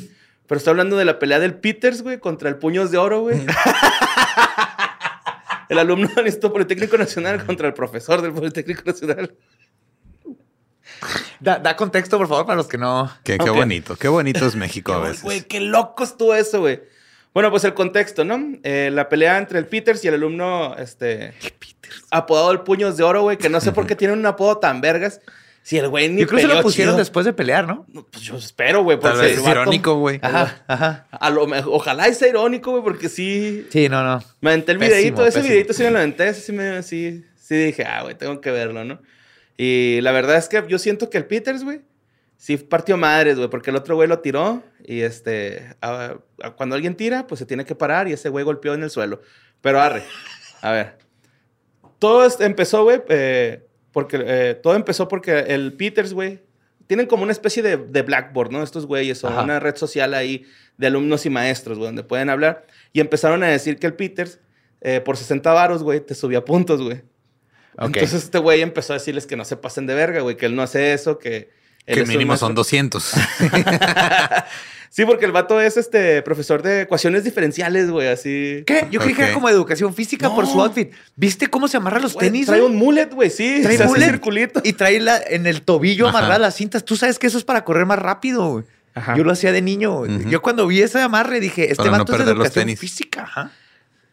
Pero estoy hablando de la pelea del Peters, güey, contra el Puños de Oro, güey. el alumno del Instituto Politécnico Nacional contra el profesor del Politécnico Nacional. Da, da contexto, por favor, para los que no. Qué, qué bonito, qué bonito es México a veces. Güey, qué loco estuvo eso, güey. Bueno, pues el contexto, ¿no? Eh, la pelea entre el Peters y el alumno, este... Apodado el Puños de Oro, güey, que no sé por qué tiene un apodo tan vergas. Si el güey ni Yo creo que se lo pusieron chido. después de pelear, ¿no? No, Pues yo espero, güey. Tal vez es vato- irónico, güey. Ajá, ajá. A lo mejor, ojalá sea irónico, güey, porque sí... Sí, no, no. Me aventé el Pésimo, videito, ese videito sí me lo aventé, sí me... Sí, sí dije, ah, güey, tengo que verlo, ¿no? Y la verdad es que yo siento que el Peters, güey, sí partió madres, güey, porque el otro güey lo tiró y este... a- a- cuando alguien tira, pues se tiene que parar y ese güey golpeó en el suelo. Pero arre, a ver. Todo esto empezó, güey, eh, porque... eh, todo empezó porque el Peters, güey, tienen como una especie de, de Blackboard, ¿no? Estos güeyes, o una red social ahí de alumnos y maestros, güey, donde pueden hablar. Y empezaron a decir que el Peters, eh, por 60 varos, güey, te subía puntos, güey. Entonces este güey empezó a decirles que no se pasen de verga, güey, que él no hace eso, que... él Que un mínimo son 200. Sí, porque el vato es este profesor de ecuaciones diferenciales, güey, así... ¿Qué? Yo creí que era como educación física por No. su outfit. ¿Viste cómo se amarra los Güey, tenis? trae un mullet, güey, sí. Trae mullet circulito. y trae la, en el tobillo Ajá. amarradas las cintas. Tú sabes que eso es para correr más rápido. güey. Yo lo hacía de niño. güey. Ujú. Yo cuando vi ese amarre dije, este Para no vato es de los educación tenis. física. Ajá.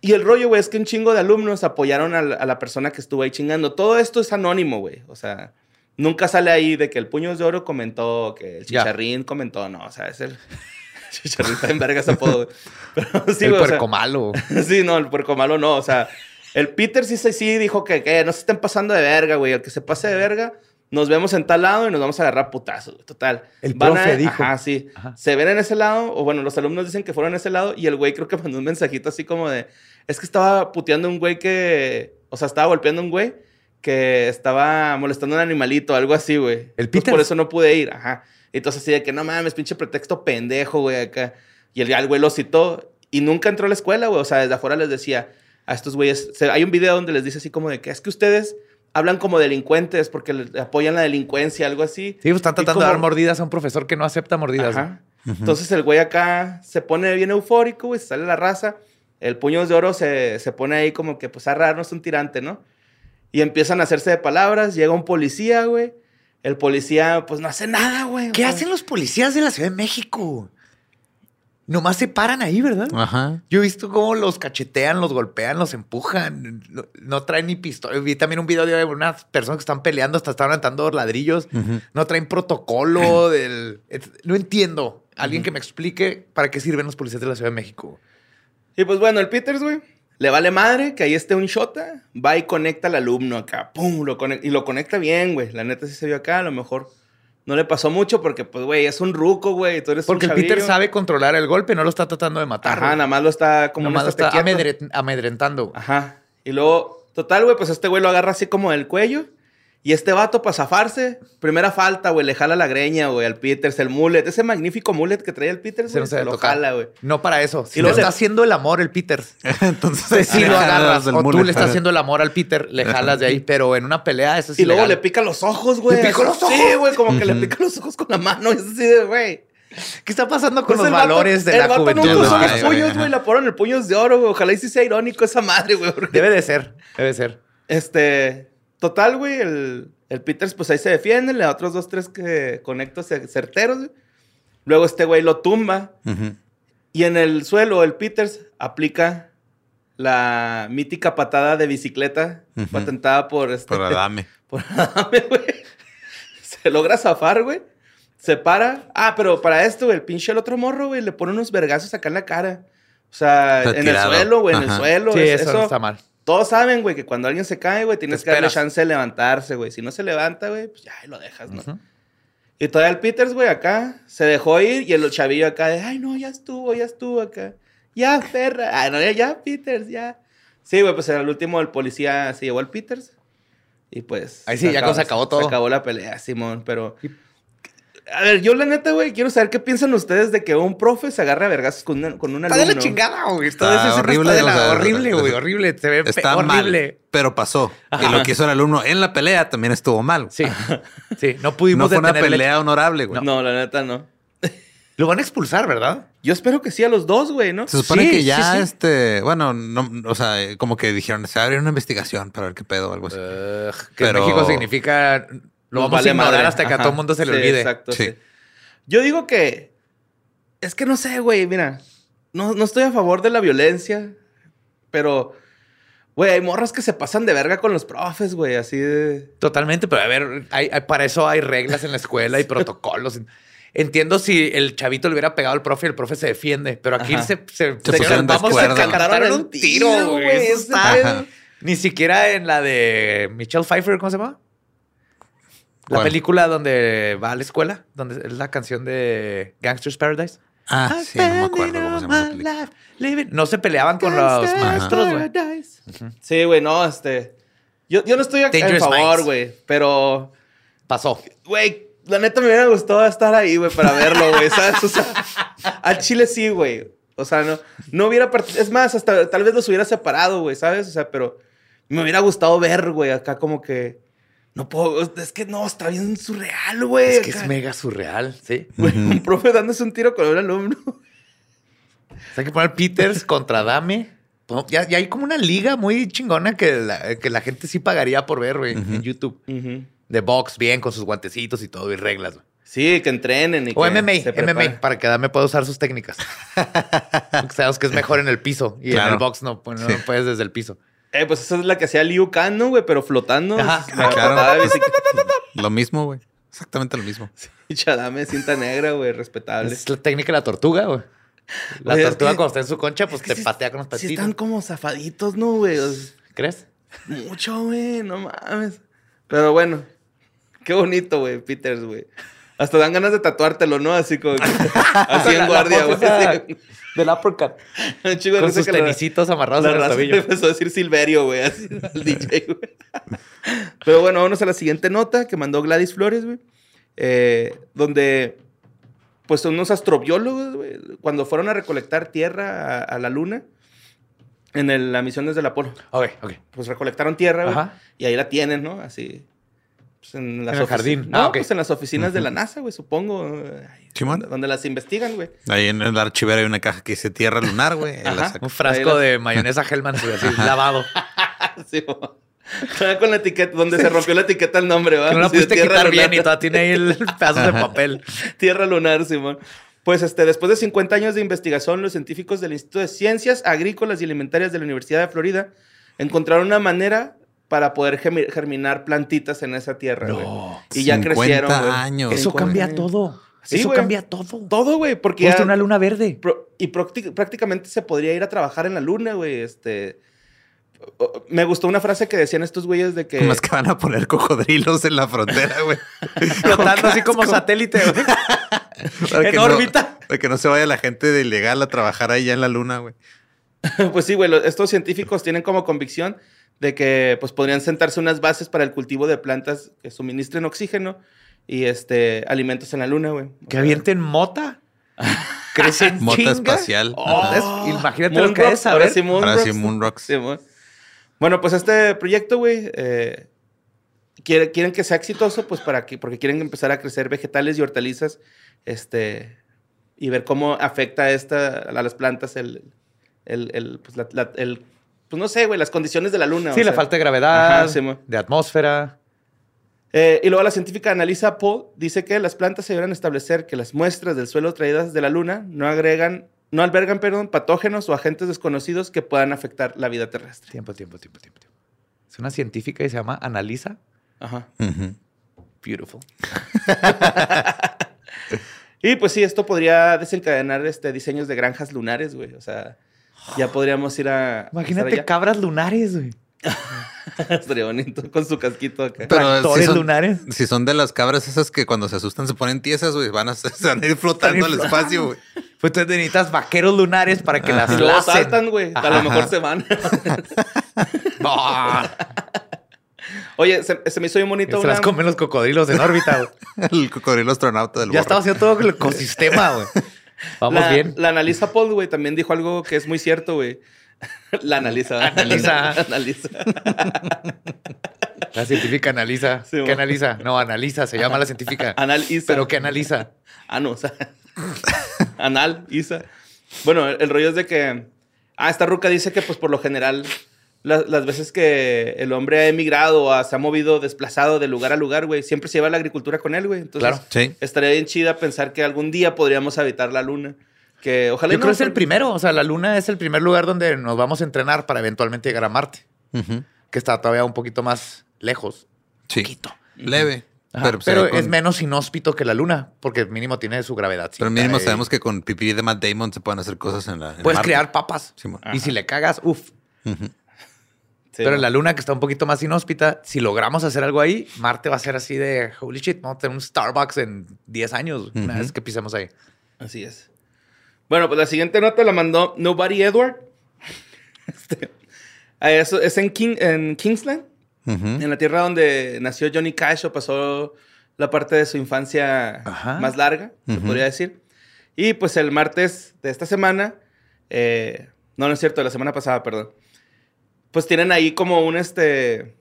Y el rollo, güey, es que un chingo de alumnos apoyaron a la, a la persona que estuvo ahí chingando. Todo esto es anónimo, güey. O sea, nunca sale ahí de que el Puños de Oro comentó, que el. Chicharrín comentó. No, o sea, es el... Chicharrín está en verga ese apodo, güey. Pero sí, el güey, o sea, puerco malo. sí, no, el puerco malo no. O sea, el Peter sí, sí, sí dijo que, que no se estén pasando de verga, güey. El que se pase de verga, nos vemos en tal lado y nos vamos a agarrar putazos, güey. Total. El Van profe a- dijo. Ajá, sí. Ajá. Se ven en ese lado, o bueno, los alumnos dicen que fueron en ese lado y el güey creo que mandó un mensajito así como de, es que estaba puteando a un güey que, o sea, estaba golpeando a un güey que estaba molestando a un animalito, algo así, güey. Entonces, Peters? Por eso no pude ir, ajá. Entonces así de que no mames, pinche pretexto pendejo, güey, acá. Y el, el güey lo citó y nunca entró a la escuela, güey. O sea, desde afuera les decía a estos güeyes, se- hay un video donde les dice así como de que es que ustedes hablan como delincuentes porque le- apoyan la delincuencia, algo así. Sí, pues están tratando de dar mordidas a un profesor que no acepta mordidas. Ajá. Entonces el güey acá se pone bien eufórico, güey, sale la raza. El puños de oro se, se pone ahí como que, pues, a raro, no es un tirante, ¿no? Y empiezan a hacerse de palabras. Llega un policía, güey. El policía, pues, no hace nada, güey. ¿Qué hacen los policías de la Ciudad de México? Nomás se paran ahí, ¿verdad? Ajá. Yo he visto cómo los cachetean, los golpean, los empujan. No, no traen ni pistola. Vi también un video de unas personas que están peleando, hasta están aventando ladrillos. No traen protocolo del... No entiendo. Alguien que me explique para qué sirven los policías de la Ciudad de México. Y pues bueno, el Peters, güey, le vale madre que ahí esté un shota. Va y conecta al alumno acá. Pum, lo conec- y lo conecta bien, güey. La neta sí se vio acá. A lo mejor no le pasó mucho porque, pues, güey, es un ruco, güey. Tú eres Porque un el Peter sabe controlar el golpe, no lo está tratando de matar. Ajá, güey. nada más lo está como Nomás no lo está amedre- amedrentando. güey. Ajá. Y luego, total, güey, pues este güey lo agarra así como del cuello. Y este vato, para zafarse, primera falta, güey, le jala la greña, güey, al Peters, el mullet. Ese magnífico mullet que traía el Peters, Se no lo tocar. jala, güey. No para eso. Si Y lo luego está le- haciendo el amor el Peters. Entonces, Si lo agarras o tú le estás haciendo el amor al Peter, le jalas de ahí. Pero en una pelea eso es y luego le pica los ojos, güey. ¿Le picó los ojos? Sí, güey, como que le pica los ojos con la mano. Es así de, güey. ¿Qué está pasando con Pues los el vato- valores de el la vato juventud? nunca usó Ay, los güey, puños, güey. Le ponen el puños de oro, güey. Ojalá y sí sea irónico esa madre, güey. Debe de ser, debe ser. Este, total, güey, el, el Peters, pues ahí se defiende, le da otros dos, tres que conectos cer- certeros, güey. Luego este güey lo tumba y en el suelo el Peters aplica la mítica patada de bicicleta Ujú. patentada por este. Por Adame. por Adame, güey. Se logra zafar, güey. Se para. Ah, pero para esto, güey, el pinche el otro morro, güey, le pone unos vergazos acá en la cara. O sea, en el suelo, güey, en el suelo. Sí, es- eso, no está mal. Todos saben, güey, que cuando alguien se cae, güey, tienes que darle chance de levantarse, güey. Si no se levanta, güey, pues ya ahí lo dejas, ¿no? Y todavía el Peters, güey, acá se dejó ir y el chavillo acá de, ay, no, ya estuvo, ya estuvo acá. Ya, perra. Ay, no, ya, ya, Peters, ya. Sí, güey, pues era el último, el policía se llevó al Peters. Y pues. Ahí sí, ya se acabó todo. Se acabó la pelea, Simón, pero. A ver, yo la neta, güey, quiero saber qué piensan ustedes de que un profe se agarre a vergas con, una, con un Está alumno. de la chingada, güey. Está, Está ese- horrible, está de la- o sea, horrible, güey. Horrible. Se ve Está horrible. mal, pero pasó. Y lo que hizo el alumno en la pelea también estuvo mal. Sí. Sí. No pudimos no fue una pelea honorable, güey. No, la neta no. Lo van a expulsar, ¿verdad? Yo espero que sí a los dos, güey, ¿no? Se supone Sí, que ya, sí. este, bueno, no, o sea, como que dijeron, se va a abrir una investigación para ver qué pedo o algo así. Que Pero- en México significa... Lo vamos vale a ignorar madre. hasta que a todo el mundo se le Sí, olvide. Exacto, Sí. sí. Yo digo que. Es que no sé, güey, mira. No, no estoy a favor de la violencia, pero. Güey, hay morras que se pasan de verga con los profes, güey, así de. Totalmente, pero a ver, hay- hay- para eso hay reglas en la escuela y protocolos. Entiendo si el chavito le hubiera pegado al profe y el profe se defiende, pero aquí Ajá. se, se, pusieron de vamos acuerdo. a cantar Cantaron un tiro, güey. Ni siquiera en la de Michelle Pfeiffer, ¿cómo se llama? La ¿Cuál? película donde va a la escuela, donde es la canción de Gangster's Paradise. Ah, sí, no me acuerdo cómo se llama la película. No se peleaban con los maestros, güey. Sí, güey, no, este. Yo, yo no estoy a- en favor, güey, pero. Pasó. Güey, la neta me hubiera gustado estar ahí, güey, para verlo, güey, ¿sabes? O sea, al chile sí, güey. O sea, no, no hubiera... Es más, hasta tal vez los hubiera separado, güey, ¿sabes? O sea, pero me hubiera gustado ver, güey, acá como que... No puedo... Es que no, está bien surreal, güey. Es que acá. es mega surreal, sí. Güey, un profe dándose un tiro con un alumno. O sea, hay que poner Peters contra Dame. Ya, ya hay como una liga muy chingona que la, que la gente sí pagaría por ver, güey, en YouTube. De box, bien, con sus guantecitos y todo, y reglas, güey. Sí, que entrenen y O que MMA. MMA, para que Dame pueda usar sus técnicas. Porque sabemos que es mejor en el piso. Y en el box no, pues, no Sí. puedes desde el piso. Eh, pues esa es la que hacía Liu Kang, ¿no, güey? Pero flotando. Ajá. La Ah, claro. Lo mismo, güey. Exactamente lo mismo. Chadame, cinta negra, güey, respetable. Es la técnica de la tortuga, güey. La Oye, es tortuga que- cuando está en su concha, pues te sí- patea con los Sí patitos. están como zafaditos, ¿no, güey? O sea, ¿Crees? mucho, güey, no mames. Pero bueno, qué bonito, güey, Peters, güey. Hasta dan ganas de tatuártelo, ¿no? Así como que- así en guardia, güey. Del uppercut. Un chico de Con sus la- tenisitos amarrados La en el raza le tobillo. empezó a decir Silverio, güey, así al DJ, güey. Pero bueno, vámonos a la siguiente nota que mandó Gladys Flores, güey. eh, donde, pues, unos astrobiólogos, güey, cuando fueron a recolectar tierra a, a la luna, en el- la misión desde el Apolo, Ok, ok. pues recolectaron tierra, güey, y ahí la tienen, ¿no? Así. Pues, en, las En el jardín. No, Ah, pues en las oficinas de la NASA, güey, supongo. ay, Simón. donde, donde las investigan, güey. Ahí en el archivero hay una caja que dice tierra lunar, güey. Un frasco la- de mayonesa Hellman, güey, así lavado. Sí, con la etiqueta, donde se rompió la etiqueta el nombre, ¿va? Que no la pudiste quitar bien lunar. y todavía tiene ahí el pedazo de papel. Tierra lunar, Simón. Pues este, después de 50 años de investigación, los científicos del Instituto de Ciencias Agrícolas y Alimentarias de la Universidad de Florida encontraron una manera para poder germinar plantitas en esa tierra, güey. Y ya 50 crecieron, güey. años. Eso 50 cambia años. todo. Sí, Eso güey. cambia todo. Todo, güey, porque ya- una luna verde. pro- y prácti- prácticamente se podría ir a trabajar en la luna, güey. Este, me gustó una frase que decían estos güeyes de que... Más que van a poner cocodrilos en la frontera, güey. Flotando así como satélite, güey. Para En que no- órbita. para que no se vaya la gente de ilegal a trabajar ahí ya en la luna, güey. Pues sí, güey, estos científicos tienen como convicción de que pues podrían sentarse unas bases para el cultivo de plantas que suministren oxígeno y este alimentos en la luna, güey. Que avienten mota. Crecen Mota chinga. espacial. Oh, es- imagínate Moon lo que es Rocks, saber. ahora sí Moon Ahora sí, Rocks. Moon Rocks. Sí, bueno, pues este proyecto, güey, eh, quiere- quieren que sea exitoso, pues para que, porque quieren empezar a crecer vegetales y hortalizas, este, y ver cómo afecta esta, a las plantas el, el, el, pues, la- la- el- pues no sé, güey, las condiciones de la luna. Sí, o la sea. falta de gravedad, Ajá, sí, mo. de atmósfera. Eh, y luego la científica Analisa Poe dice que las plantas se deberán establecer que las muestras del suelo traídas de la luna no agregan, no albergan, perdón, patógenos o agentes desconocidos que puedan afectar la vida terrestre. Tiempo, tiempo, tiempo, tiempo. tiempo. Es una científica y se llama Analisa. Ajá. Beautiful. Y pues sí, esto podría desencadenar este, diseños de granjas lunares, güey. O sea, ya podríamos ir a. Imagínate cabras lunares, güey. Estaría bonito con su casquito acá. Pero Tractores si son, lunares. si son de las cabras esas que cuando se asustan se ponen tiesas, güey, van a, se van a ir flotando al espacio, güey. Pues tú necesitas vaqueros lunares para que las luego lacen. saltan, güey. A lo mejor se van. Oye, se, se me hizo bien bonito se las comen los cocodrilos en órbita, güey. El cocodrilo astronauta del Ya estaba haciendo todo el ecosistema, güey. Vamos la, bien. La analiza Paul, güey, también dijo algo que es muy cierto, güey. La analiza. Analiza. analiza. La científica analiza. Sí, ¿Qué analiza? No, analiza, se llama la científica. Analiza. Pero ¿qué analiza? Ah, no, o sea. Anal, Isa. Bueno, el, el rollo es de que. Ah, esta ruca dice que, pues, por lo general, la- las veces que el hombre ha emigrado o se ha movido, desplazado de lugar a lugar, güey, siempre se lleva la agricultura con él, güey. Entonces, Claro. Sí. estaría bien chida pensar que algún día podríamos habitar la luna. Que ojalá Yo no, creo que es el primero. O sea, la luna es el primer lugar donde nos vamos a entrenar para eventualmente llegar a Marte, que está todavía un poquito más lejos. Sí. Poquito. Leve. Ajá, Pero, Pero, sería con- es menos inhóspito que la luna, porque mínimo tiene su gravedad. Pero mínimo sabemos que con pipí de Matt Damon se pueden hacer cosas en la. en Puedes Marte. crear papas. Simón. Y si le cagas, uff. Sí, Pero ¿no? en la luna, que está un poquito más inhóspita, si logramos hacer algo ahí, Marte va a ser así de holy shit, vamos a tener un Starbucks en 10 años, una vez que pisemos ahí. Así es. Bueno, pues la siguiente nota la mandó Nobody Edward. Este, eso es en, King, en Kingsland, en la tierra donde nació Johnny Cash o pasó la parte de su infancia Ajá. más larga, se Ujú. podría decir. Y pues el martes de esta semana, eh, no, no es cierto, de la semana pasada, perdón. Pues tienen ahí como un este.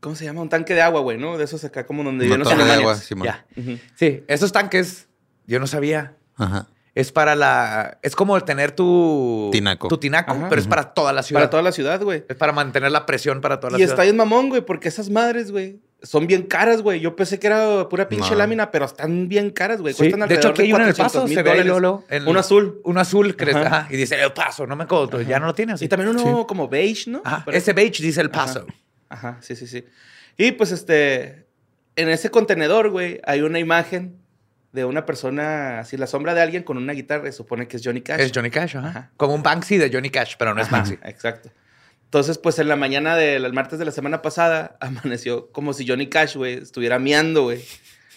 ¿Cómo se llama? Un tanque de agua, güey, ¿no? De esos acá como donde viven los de agua. Ya. Ujú. Sí, esos tanques, yo no sabía. Ajá. Es para la. Es como el tener tu. Tinaco. Tu tinaco, Ajá. pero es para toda la ciudad. Para toda la ciudad, güey. Es para mantener la presión para toda la Y ciudad. está bien mamón, güey, porque esas madres, güey, son bien caras, güey. Yo pensé que era pura pinche No. lámina, pero están bien caras, güey. Sí, Cuestan de hecho, aquí hay uno en el 400 paso, se ve. Lolo. Un azul. Un azul, crees, Ajá. ajá, y dice el paso, no me acuerdo, ya no lo tienes. Y también uno como beige, ¿no? Ajá, Pero- ese beige dice el paso. Ajá, sí, sí, sí. Y pues este, en ese contenedor, güey, hay una imagen de una persona, así la sombra de alguien con una guitarra, se supone que es Johnny Cash. Es Johnny Cash, ajá. Como un Banksy de Johnny Cash, pero no es Banksy. Exacto. Entonces, pues en la mañana del martes de la semana pasada, amaneció como si Johnny Cash, güey, estuviera miando, güey.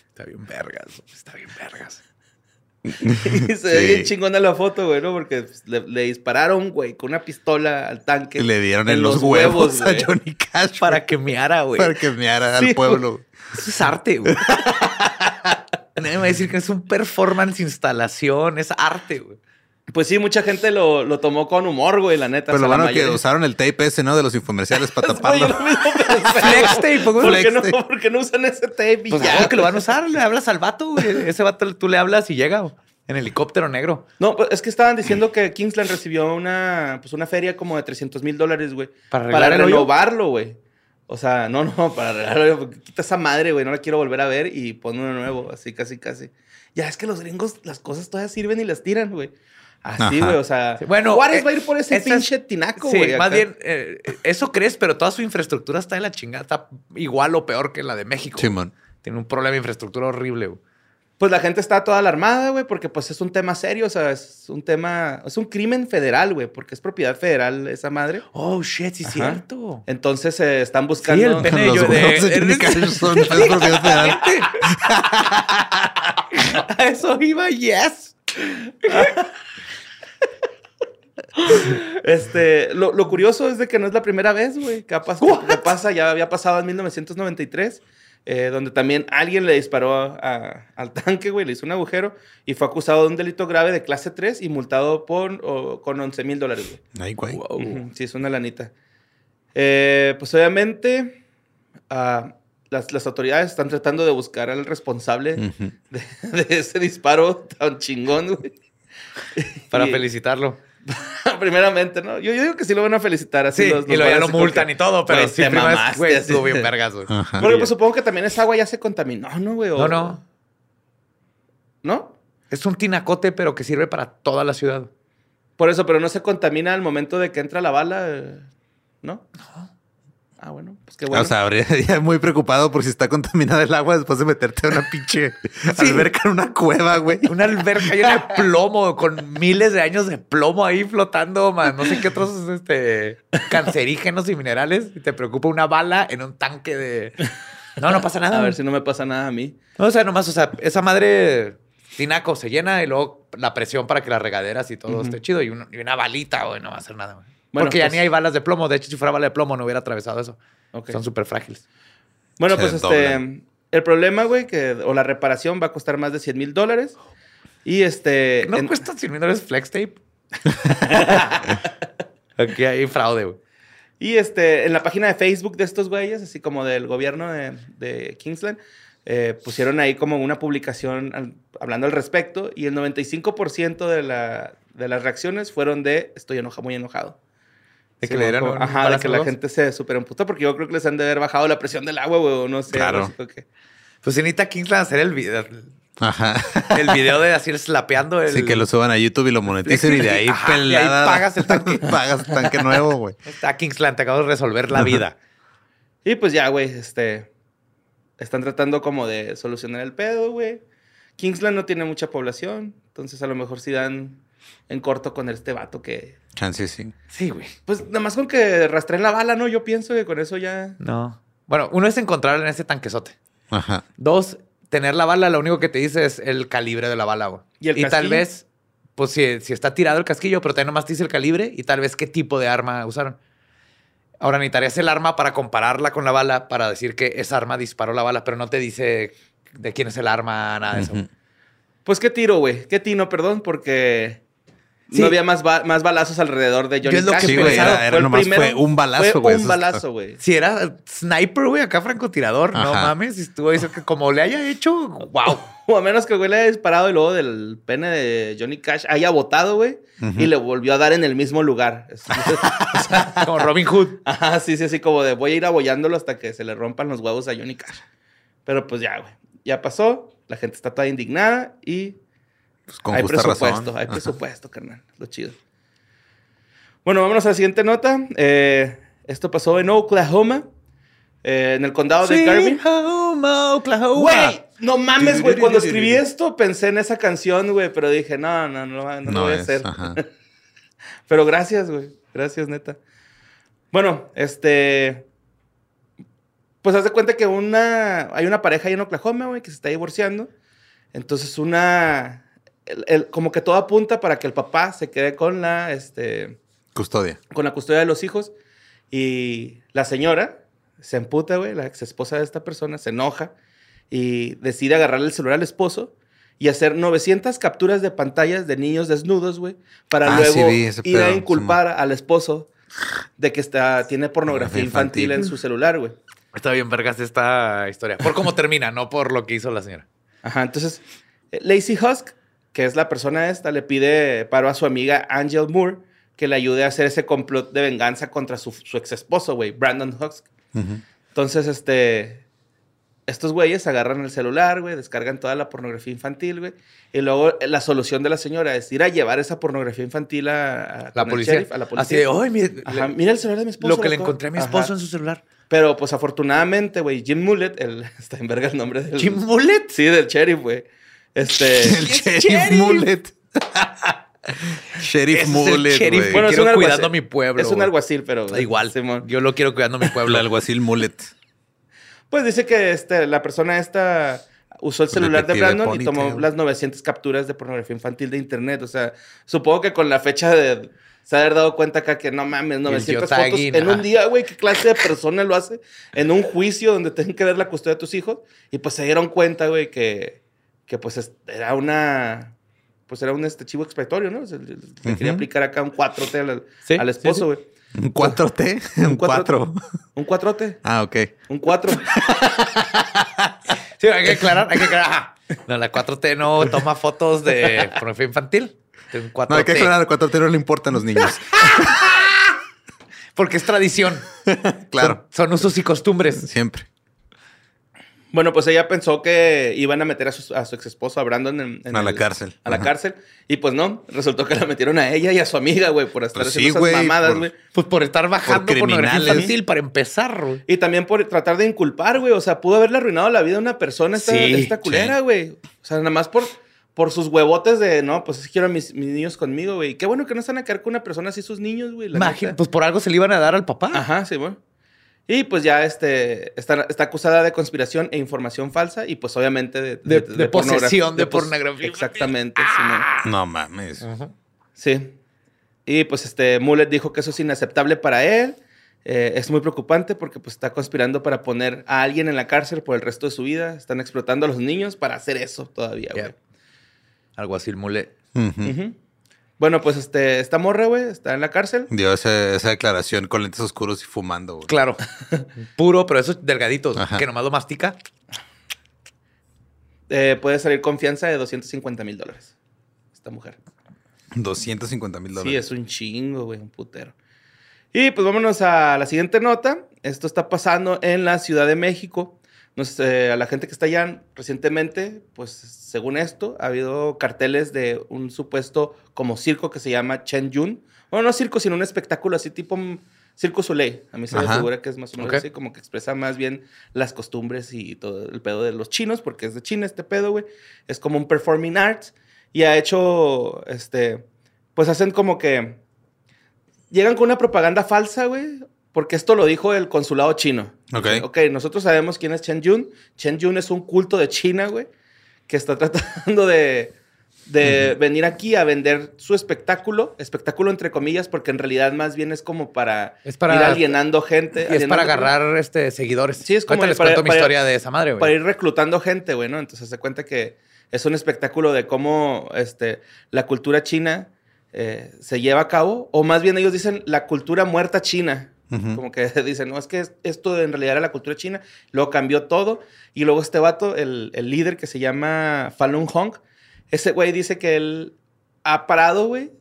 Está bien vergas, está bien vergas. Y se ve bien chingona la foto, güey, ¿no? Porque pues, le, le dispararon, güey, con una pistola al tanque. Y le dieron en, los, huevos, a. Johnny Cash. Para que meara, güey. Para que meara Sí, al pueblo. Eso es arte, güey. Nadie me va a decir que es un performance, instalación, es arte, güey. Pues sí, mucha gente lo, lo tomó con humor, güey, la neta. Pero O sea, lo la bueno que mayoría- usaron el tape ese, ¿no? De los infomerciales para taparlo. mismo Flex tape, güey. ¿Por qué, no. ¿Por qué no usan ese tape y Pues ya? claro que lo van a usar, le hablas al vato, güey. Ese vato tú le hablas y llega güey, en helicóptero negro. No, pues es que estaban diciendo que Kingsland recibió una, pues una feria como de 300 mil dólares, güey. ¿Para hoyo? renovarlo, güey. O sea, no, no, para arreglarlo. Quita esa madre, güey. No la quiero volver a ver y pon uno nuevo. Así, casi, casi. Ya es que los gringos, las cosas todavía sirven y las tiran, güey. Así, güey. O sea, Sí, bueno, Juárez eh, va a ir por ese pinche tinaco, Sí, güey. más acá. bien, eh, eso crees, pero toda su infraestructura está de la chingada. Está igual o peor que la de México. Simón. Tiene un problema de infraestructura horrible, güey. Pues la gente está toda alarmada, güey, porque pues es un tema serio, o sea, es un tema, es un crimen federal, güey, porque es propiedad federal esa madre. Oh, shit, sí es cierto. Entonces eh, están buscando... el pene- Los de- huevos de Johnny Cash son es propiedad federal. A eso iba, yes. Este, lo, lo curioso es de que no es la primera vez, güey, que, pasa, ya había pasado en 1993, eh, donde también alguien le disparó a- al tanque, güey, le hizo un agujero y fue acusado de un delito grave de clase 3 y multado por, o- con 11 mil dólares, güey. Ay, güey. Ujú, Sí, es una lanita. Eh, pues obviamente, ah, las, las autoridades están tratando de buscar al responsable Ujú. de, de ese disparo tan chingón, güey. Para Y- felicitarlo. Primeramente, ¿no? Yo, yo digo que sí lo van a felicitar así. Sí, los- y los lo, ya van lo multan y todo, pero sí, güey, estuvo bien vergas, güey. Porque pues supongo que también esa agua ya se contaminó, ¿no, güey? No, no. ¿No? Es un tinacote, pero que sirve para toda la ciudad. Por eso, pero no se contamina al momento de que entra la bala, eh, ¿no? Ah, bueno, pues qué bueno. O sea, habría muy preocupado por si está contaminada el agua después de meterte a una pinche alberca en una cueva, güey. Una alberca llena de plomo, con miles de años de plomo ahí flotando, más no sé qué otros este, cancerígenos y minerales. Y te preocupa una bala en un tanque de. No, no pasa nada. a ver si no me pasa nada a mí. No, o sea, nomás, o sea, esa madre tinaco se llena y luego la presión para que las regaderas y todo esté chido y, un- y una balita, güey, no va a hacer nada, güey. Bueno, Porque ya pues- ni hay balas de plomo. De hecho, si fuera bala de plomo, no hubiera atravesado eso. Ok. Son súper frágiles. Bueno, Se pues este. doblan. El problema, güey, que, o la reparación va a costar más de 100 mil dólares. Y este. ¿No en- cuesta 100 mil dólares flex tape? Aquí hay fraude, güey. Y este, en la página de Facebook de estos güeyes, así como del gobierno de, de Kingsland, eh, pusieron ahí como una publicación al- hablando al respecto. Y el 95% de, la, de las reacciones fueron de estoy enoja, muy enojado. De que Sí, le dieran como- un Ajá, de que a la gente se super emputó porque yo creo que les han de haber bajado la presión del agua, güey, o no sé. Claro. Pues si necesita Kingsland hacer el video, Ajá. el video de así slapeando el... Así que lo suban a YouTube y lo moneticen y de ahí Ajá, y ahí pagas el tanque. pagas el tanque nuevo, güey. Está Kingsland, te acabo de resolver la vida. Y pues ya, güey, este. Están tratando como de solucionar el pedo, güey. Kingsland no tiene mucha población, entonces a lo mejor sí dan en corto con este vato que. Chance sí. Sí, güey. Pues nada más con que rastreen la bala, ¿no? Yo pienso que con eso ya. No. Bueno, uno es encontrarla en ese tanquesote. Ajá. Dos, tener la bala, lo único que te dice es el calibre de la bala, güey. ¿Y el tal casquillo? vez, pues si, si está tirado el casquillo, pero también nomás te dice el calibre y tal vez qué tipo de arma usaron. Ahora necesitarías el arma para compararla con la bala, para decir que esa arma disparó la bala, pero no te dice de quién es el arma, nada de eso. Pues qué tiro, güey. Qué tino, perdón, porque. Sí. No había más, ba- más balazos alrededor de Johnny Yo es lo Cash. que Sí, güey. Era, era el nomás primero. fue un balazo, Fue güey. un Eso balazo, güey. Si era sniper, güey, acá francotirador, no Ajá. mames, si estuvo ahí cerca, como le haya hecho, wow. O a menos que el güey le haya disparado y luego del pene de Johnny Cash haya botado, güey. Y le volvió a dar en el mismo lugar. Como Robin Hood. Ajá, sí, sí, así como de voy a ir abollándolo hasta que se le rompan los huevos a Johnny Cash. Pero pues ya, güey. Ya pasó. La gente está toda indignada y Pues con hay justa presupuesto. razón. Hay presupuesto, carnal. Lo chido. Bueno, vámonos a la siguiente nota. Eh, esto pasó en Oklahoma, eh, en el condado de Garvin. Oklahoma, Oklahoma. Güey, no mames, güey. Cuando escribí esto pensé en esa canción, güey, pero dije, no, no, no, no, lo No voy a hacer. ajá. Pero gracias, güey. Gracias, neta. Bueno, este. Pues haz de cuenta que una. Hay una pareja ahí en Oklahoma, güey, que se está divorciando. Entonces, una. El- el- como que todo apunta para que el papá se quede con la. Este. Custodia. Con la custodia de los hijos. Y la señora se emputa, güey, la ex esposa de esta persona, se enoja y decide agarrarle el celular al esposo y hacer 900 capturas de pantallas de niños desnudos, güey, para Ah, luego sí ir a pedo, inculpar al esposo de que está, tiene pornografía Infantil. infantil en su celular, güey. Está bien, vergas, esta historia. Por cómo termina, no por lo que hizo la señora. Ajá, entonces, eh, Lacey Husk, que es la persona esta, le pide paro a su amiga Angel Moore que le ayude a hacer ese complot de venganza contra su, su ex esposo, güey, Brandon Husk. Ujú. Entonces, este. Estos güeyes agarran el celular, güey, descargan toda la pornografía infantil, güey. Y luego la solución de la señora es ir a llevar esa pornografía infantil a, a- La policía. sheriff, a la policía. Así de, ¡ay, mire, Ajá, le- mira el celular de mi esposo. lo que le loco". encontré a mi Ajá. esposo en su celular. Pero, pues, afortunadamente, güey, Jim Mullet, el... Está en verga el nombre del... ¿Jim Mullet? Sí, del sheriff, güey. Este... El Sheriff Mullet. Sheriff el Mullet, sheriff. Bueno, es quiero un cuidando alguacil. mi pueblo, Es un alguacil, pero... Da igual. Simón. Yo lo quiero cuidando mi El pueblo. alguacil Mullet. Pues dice que este, la persona esta usó el celular de Brandon y tomó las 900 capturas de pornografía infantil de internet. O sea, supongo que con la fecha de... Se haber dado cuenta acá que no mames, 900 fotos en un día, güey. ¿Qué clase de persona lo hace? En un juicio donde tienen que ver la custodia de tus hijos. Y pues se dieron cuenta, güey, que, que pues es- era una... Pues era un este, chivo expiatorio, ¿no? Se, le- le quería Ujú. aplicar acá un 4T al, Sí, al sí, esposo, sí. güey. ¿Un 4T? Un 4. Un 4T. Ah, ok. Un 4. Sí, hay que aclarar, hay que aclarar. No, la 4T no toma fotos de pornografía infantil. Un 4T. No, hay que aclarar, al 4T no le importan los niños. Porque es tradición. claro. Son, son usos y costumbres. Siempre. Bueno, pues ella pensó que iban a meter a su, a su ex esposo a Brandon en, en A la el- cárcel. A la Ajá. cárcel. Y pues no, resultó que la metieron a ella y a su amiga, güey, por estar Pues haciendo sí, esas güey, mamadas, güey. Pues por estar bajando Por pornografía infantil para empezar, güey. Y también por tratar de inculpar, güey. O sea, pudo haberle arruinado la vida a una persona esta, Sí, esta culera, güey. O sea, nada más por, por sus huevotes de, no, pues es que quiero a mis, mis niños conmigo, güey. Qué bueno que no están a quedar con una persona así sus niños, güey. neta. pues por algo se le iban a dar al papá. Ajá, sí, bueno. Y pues ya este, está, está acusada de conspiración e información falsa y pues obviamente de, De- de posesión de pos- pornografía. Exactamente, Simón. No mames. Sí. Y pues este Mullet dijo que eso es inaceptable para él. Eh, es muy preocupante porque pues está conspirando para poner a alguien en la cárcel por el resto de su vida. Están explotando a los niños para hacer eso todavía, güey. Yeah. Algo así, el mule. Ujú. Ujú. Bueno, pues este, esta morra, güey, está en la cárcel. Dio ese- esa declaración con lentes oscuros y fumando, güey. Claro. Puro, pero esos delgaditos, Ajá. que nomás lo mastica. Eh, puede salir confianza de 250 mil dólares. Esta mujer. 250 mil Sí, dólares. es un chingo, güey, un putero. Y pues vámonos a la siguiente nota. Esto está pasando en la Ciudad de México. No sé, a la gente que está allá recientemente, pues según esto, ha habido carteles de un supuesto como circo que se llama Chen Yun. Bueno, no circo, sino un espectáculo así tipo Circo Soleil. A mí se me figura que es más o menos así, como que expresa más bien las costumbres y todo el pedo de los chinos, porque es de China este pedo, güey. Es como un performing arts y ha hecho, este, pues hacen como que llegan con una propaganda falsa, güey, porque esto lo dijo el consulado chino. Ok. Ok, nosotros sabemos quién es Chen Yun. Chen Yun es un culto de China, güey, que está tratando de, de venir aquí a vender su espectáculo, espectáculo entre comillas, porque en realidad más bien es como para, Es para- ir alienando gente. Y es para agarrar este, seguidores. Sí, es como Ahorita les para- cuento mi para- historia de esa madre, güey. para ir reclutando gente, güey, ¿no? Entonces se cuenta que es un espectáculo de cómo este, la cultura china eh, se lleva a cabo, o más bien ellos dicen la cultura muerta china. Como que dicen, no, es que es- esto en realidad era la cultura china, luego cambió todo, y luego este vato, el, el líder que se llama Falun Gong, ese güey dice que él ha parado, güey,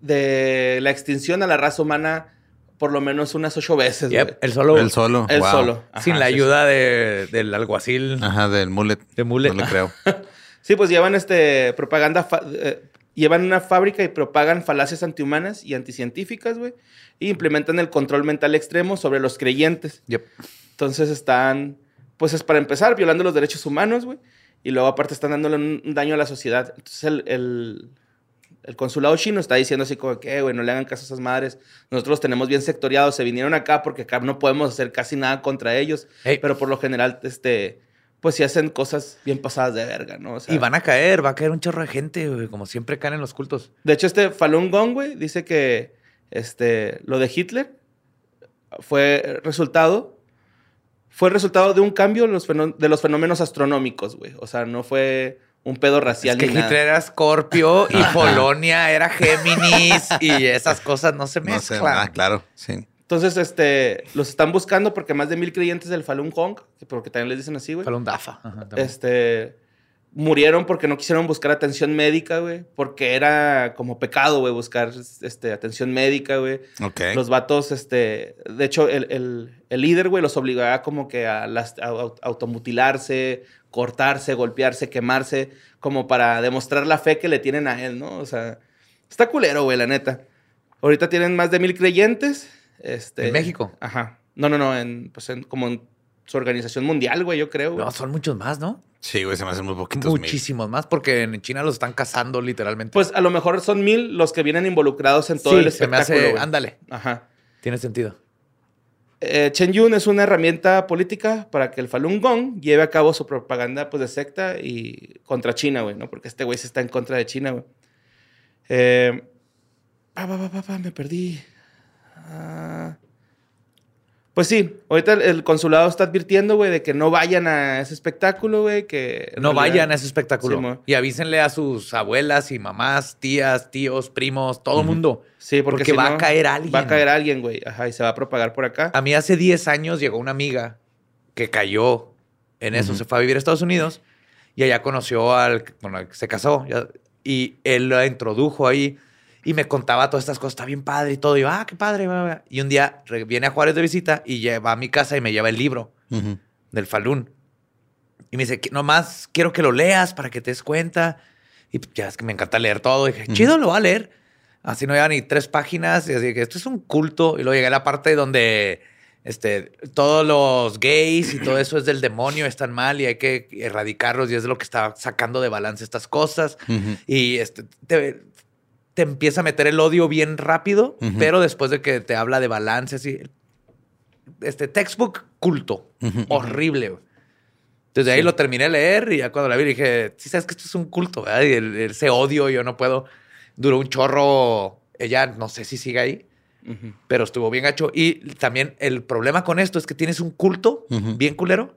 de la extinción a la raza humana por lo menos unas ocho veces. Yep, el solo. Él solo. Wow. solo. Ajá, sin la sí, sí. ayuda de- del alguacil. Ajá, del mullet. De mullet. No le creo. Sí, pues llevan este propaganda, eh, llevan una fábrica y propagan falacias antihumanas y anticientíficas, güey, y implementan el control mental extremo sobre los creyentes. Yep. Entonces están, pues es para empezar, violando los derechos humanos, güey, y luego aparte están dándole un daño a la sociedad. Entonces el, el- el consulado chino está diciendo así como que, "Eh, güey, no le hagan caso a esas madres. Nosotros los tenemos bien sectoriados, se vinieron acá porque acá no podemos hacer casi nada contra ellos, pero por lo general, este, pues sí hacen cosas bien pasadas de verga, ¿no? O sea, Y van a caer, va a caer un chorro de gente, güey, como siempre caen en los cultos. De hecho, este Falun Gong, güey, dice que este, lo de Hitler fue resultado, fue resultado de un cambio de los fenómenos astronómicos, güey. O sea, no fue un pedo racial Es que ni nada. Hitler era Scorpio y Polonia era Géminis y esas cosas no se No sé. mezclan. Ah, claro. Sí. Entonces, este, los están buscando porque más de mil creyentes del Falun Gong, que porque también les dicen así, güey, Falun Dafa. Ajá, este, murieron porque no quisieron buscar atención médica, güey, porque era como pecado, güey, buscar este, atención médica, güey. Ok. Los vatos, este, de hecho, el, el- el líder, güey, los obligaba como que a, las- a au- automutilarse, cortarse, golpearse, quemarse, como para demostrar la fe que le tienen a él, ¿no? O sea, está culero, güey, la neta. Ahorita tienen más de mil creyentes. Este, ¿En México? Ajá. No, no, no, en, pues en, como en su organización mundial, güey, yo creo. güey. No, son muchos más, ¿no? Sí, güey, se me hacen muy poquitos mil. Muchísimos más, porque en China los están cazando literalmente. Pues a lo mejor son mil los que vienen involucrados en todo sí, el se me espectáculo. hace. güey. Ándale, Ajá. tiene sentido. Eh, Chen Yun es una herramienta política para que el Falun Gong lleve a cabo su propaganda pues, de secta y contra China, güey, ¿no? Porque este güey se está en contra de China, güey. Eh, pa, pa, pa, pa, pa, me perdí. Ah. Pues sí, ahorita el, consulado está advirtiendo, güey, de que no vayan a ese espectáculo, güey, que... No realidad- vayan a ese espectáculo. Sí, y avísenle a sus abuelas y mamás, tías, tíos, primos, todo el mundo. Sí, porque, Porque si va no, a caer alguien. Va a caer alguien, güey. Ajá, y se va a propagar por acá. A mí hace 10 años llegó una amiga que cayó en eso, se fue a vivir a Estados Unidos y allá conoció al, bueno, se casó ya- y él la introdujo ahí y me contaba todas estas cosas, está bien padre y todo. Y yo, ah, qué padre. bla, bla, bla". Y un día viene a Juárez de visita y lle- va a mi casa y me lleva el libro del Falun. y me dice, "Que nomás quiero que lo leas para que te des cuenta. Y ya es que me encanta leer todo. Y dije, chido, lo voy a leer. Así no lleva ni tres páginas. Y así que esto es un culto. Y luego llegué a la parte donde este, todos los gays y todo eso es del demonio, están mal y hay que erradicarlos. Y es lo que está sacando de balance estas cosas. Y este, te, te empieza a meter el odio bien rápido, Ujú. pero después de que te habla de balance, así. Este textbook culto, horrible. güey. Entonces de ahí lo terminé de leer y ya cuando la vi dije, sí, sabes que esto es un culto, ¿verdad? Y el- ese odio, yo no puedo. Duró un chorro. Ella no sé si sigue ahí, Ujú. pero estuvo bien gacho. Y también el problema con esto es que tienes un culto bien culero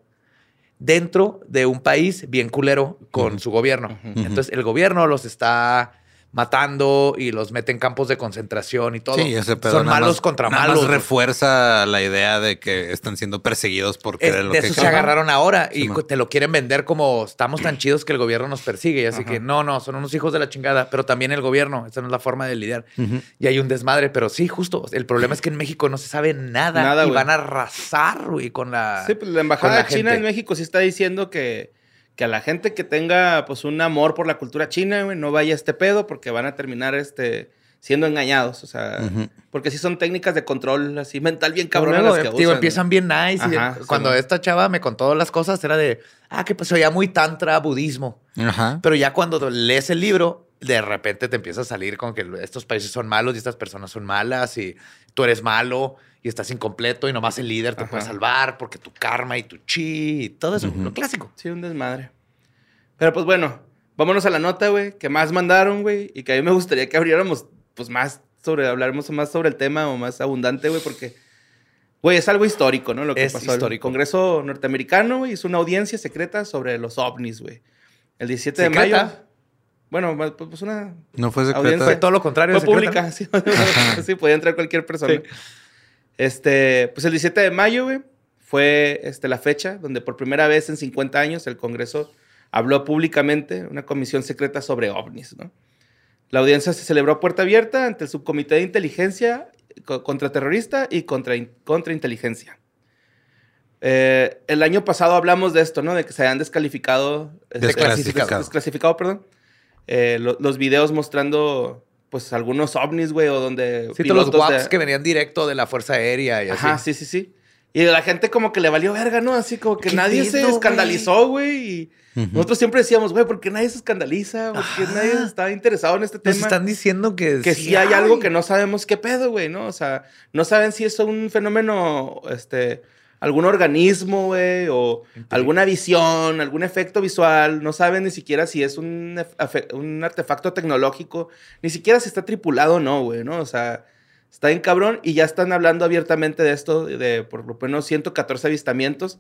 dentro de un país bien culero con su gobierno. Entonces el gobierno los está matando y los mete en campos de concentración y todo. Sí, ese pedo Son malos más- contra nada malos. Más refuerza la idea de que están siendo perseguidos por Es- querer lo de que eso se agarraron ahora y Sí, cu- man. te lo quieren vender como estamos tan chidos que el gobierno nos persigue. Y así Ajá. que no, no, son unos hijos de la chingada, pero también el gobierno. Esa no es la forma de lidiar. Y hay un desmadre, pero sí, justo. El problema es que en México no se sabe nada, Nada, y van a arrasar, güey, con la. Sí, pues la embajada la china gente. en México sí está diciendo que, que a la gente que tenga pues un amor por la cultura china, güey, no vaya a este pedo porque van a terminar este siendo engañados, o sea, porque sí son técnicas de control así mental bien cabronas las que digo, usan. empiezan bien nice. y cuando sí, esta chava me contó las cosas, era de, ah, que pues ya muy tantra, budismo. Ajá. Pero ya cuando lees el libro, de repente te empieza a salir con que estos países son malos y estas personas son malas y tú eres malo y estás incompleto y nomás el líder te Ajá. puede salvar porque tu karma y tu chi y todo eso, Ujú. lo clásico. Sí, un desmadre. Pero pues bueno, vámonos a la nota, güey, que más mandaron, güey, y que a mí me gustaría que abriéramos pues más sobre, habláramos más sobre el tema o más abundante, güey, porque, güey, es algo histórico, ¿no? Lo que Es pasó. El. Congreso norteamericano, güey, hizo una audiencia secreta sobre los ovnis, güey. El 17 de mayo. Bueno, ma- pues una... No fue secreta. Audiencia. Fue todo lo contrario. Fue pública, sí. sí, podía entrar cualquier persona. Sí. Este, pues el 17 de mayo, güey, fue este, la fecha donde por primera vez en 50 años el Congreso habló públicamente una comisión secreta sobre ovnis, ¿no? La audiencia se celebró a puerta abierta ante el subcomité de inteligencia co- contraterrorista y contra, contrainteligencia. Eh, el año pasado hablamos de esto, ¿no? De que se habían descalificado. este, Desclasificado. Desclasificado, perdón. Eh, lo- los videos mostrando, pues, algunos ovnis, güey, o donde... Sí, todos los pilotos de- guaps que venían directo de la Fuerza Aérea y así. Ajá, sí, sí, sí. Y la gente como que le valió verga, ¿no? Así como que ¿Qué nadie se escandalizó, güey. Y Ujú. nosotros siempre decíamos, güey, ¿por qué nadie se escandaliza? ¿Por qué Ajá. nadie está interesado en este Nos tema? están diciendo que, que sí hay algo que no sabemos qué pedo, güey, ¿no? O sea, no saben si es un fenómeno, este, algún organismo, güey, o alguna visión, algún efecto visual. No saben ni siquiera si es un, artefacto tecnológico, ni siquiera si está tripulado o no, güey, ¿no? O sea, está en cabrón y ya están hablando abiertamente de esto, de por lo menos 114 avistamientos.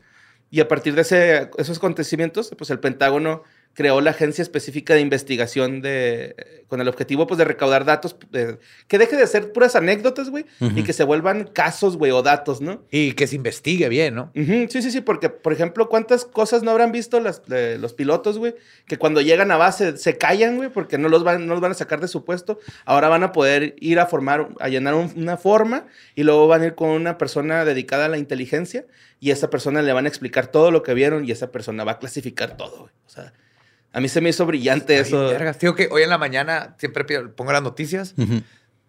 Y a partir de ese, esos acontecimientos, pues el Pentágono creó la agencia específica de investigación de, con el objetivo pues, de recaudar datos, de- que deje de ser puras anécdotas, güey, y que se vuelvan casos, güey, o datos, ¿no? Y que se investigue bien, ¿no? Sí, sí, sí, porque, por ejemplo, ¿cuántas cosas no habrán visto las- eh, los pilotos, güey? Que cuando llegan a base se callan, güey, porque no los, van, no los van a sacar de su puesto. Ahora van a poder ir a formar, a llenar un- una forma y luego van a ir con una persona dedicada a la inteligencia y esa persona le van a explicar todo lo que vieron y esa persona va a clasificar todo, güey. O sea, a mí se me hizo brillante bien eso. vergas. Digo que hoy en la mañana siempre pido- pongo las noticias Ujú.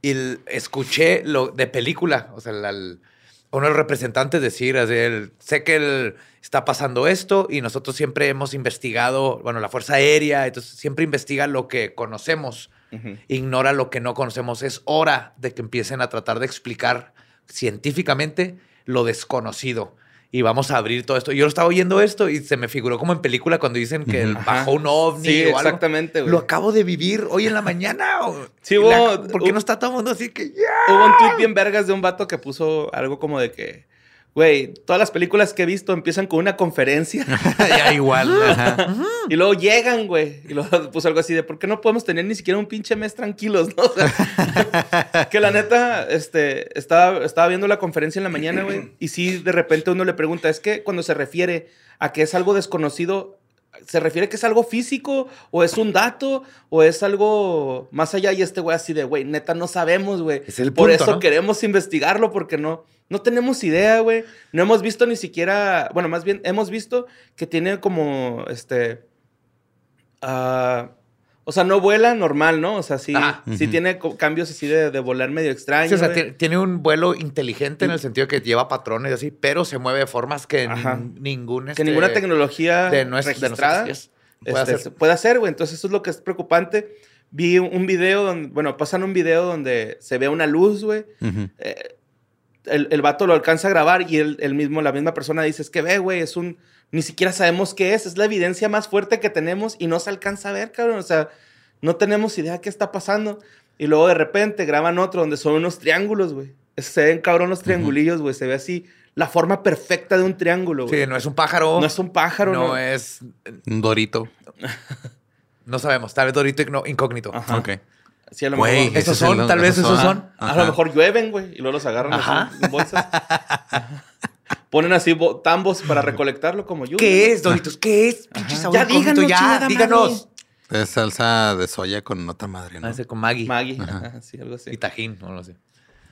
y el- escuché lo de película, o sea, la- el- uno de los representantes decir, el- sé que el- está pasando esto y nosotros siempre hemos investigado, bueno, la Fuerza Aérea, entonces siempre investiga lo que conocemos, Ujú. ignora lo que no conocemos. Es hora de que empiecen a tratar de explicar científicamente lo desconocido. Y vamos a abrir todo esto. Yo estaba oyendo esto y se me figuró como en película cuando dicen que. Ajá. bajó un ovni Sí, o algo. exactamente, güey. Lo acabo de vivir hoy en la mañana. Sí, hubo- la- ¿Por qué no está todo el mundo así que ya? Hubo un tweet bien vergas de un vato que puso algo como de que, güey, todas las películas que he visto empiezan con una conferencia ya igual. ajá. y luego llegan, güey. Y luego puso algo así de, ¿por qué no podemos tener ni siquiera un pinche mes tranquilos, no? O sea, que la neta, este, estaba, estaba viendo la conferencia en la mañana, güey. Y sí, de repente uno le pregunta, es que cuando se refiere a que es algo desconocido, ¿Se refiere que es algo físico? ¿O es un dato? ¿O es algo más allá? Y este güey así de, güey, neta, no sabemos, güey. Es el Por punto, eso ¿no? queremos investigarlo, porque no, no tenemos idea, güey. No hemos visto ni siquiera, bueno, más bien hemos visto que tiene como, este, ah, o sea, no vuela normal, ¿no? O sea, sí, Ujú. tiene cambios así de, de volar medio extraños. Sí, o sea, tiene, un vuelo inteligente en el sentido que lleva patrones y así, pero se mueve de formas que Ajá. nin- ningún... que este, ninguna tecnología de, nues- de registrada nosotros, yes, puede este, hacer. se puede hacer, güey. Entonces, eso es lo que es preocupante. Vi un, video donde, bueno, pasan un video donde se ve una luz, güey. Eh, el, el vato lo alcanza a grabar y él, él mismo, la misma persona dice, es que ve, güey, es un... Ni siquiera sabemos qué es, es la evidencia más fuerte que tenemos y no se alcanza a ver, cabrón. O sea, no tenemos idea qué está pasando. Y luego de repente graban otro donde son unos triángulos, güey. Se ven cabrón los triangulillos, güey. Se ve así la forma perfecta de un triángulo, güey. Sí, no es un pájaro. no es un pájaro, no ¿no? es... Un dorito. No sabemos. Tal vez Dorito incógnito. Ajá. Ok. Sí, a lo Güey, mejor. Esos son, tal vez esos son. A lo mejor llueven, güey, y luego los agarran así en bolsas. Ponen así bo- tambos para recolectarlo como lluvia. ¿Qué es, Doritos? ¿Qué es? Pinche sabor Ya díganos, ya, chingada díganos. Es salsa de soya con otra madre, ¿no? Ah, con Maggie. Maggie, Ajá. ajá, sí, algo así. Y tajín, no lo sé.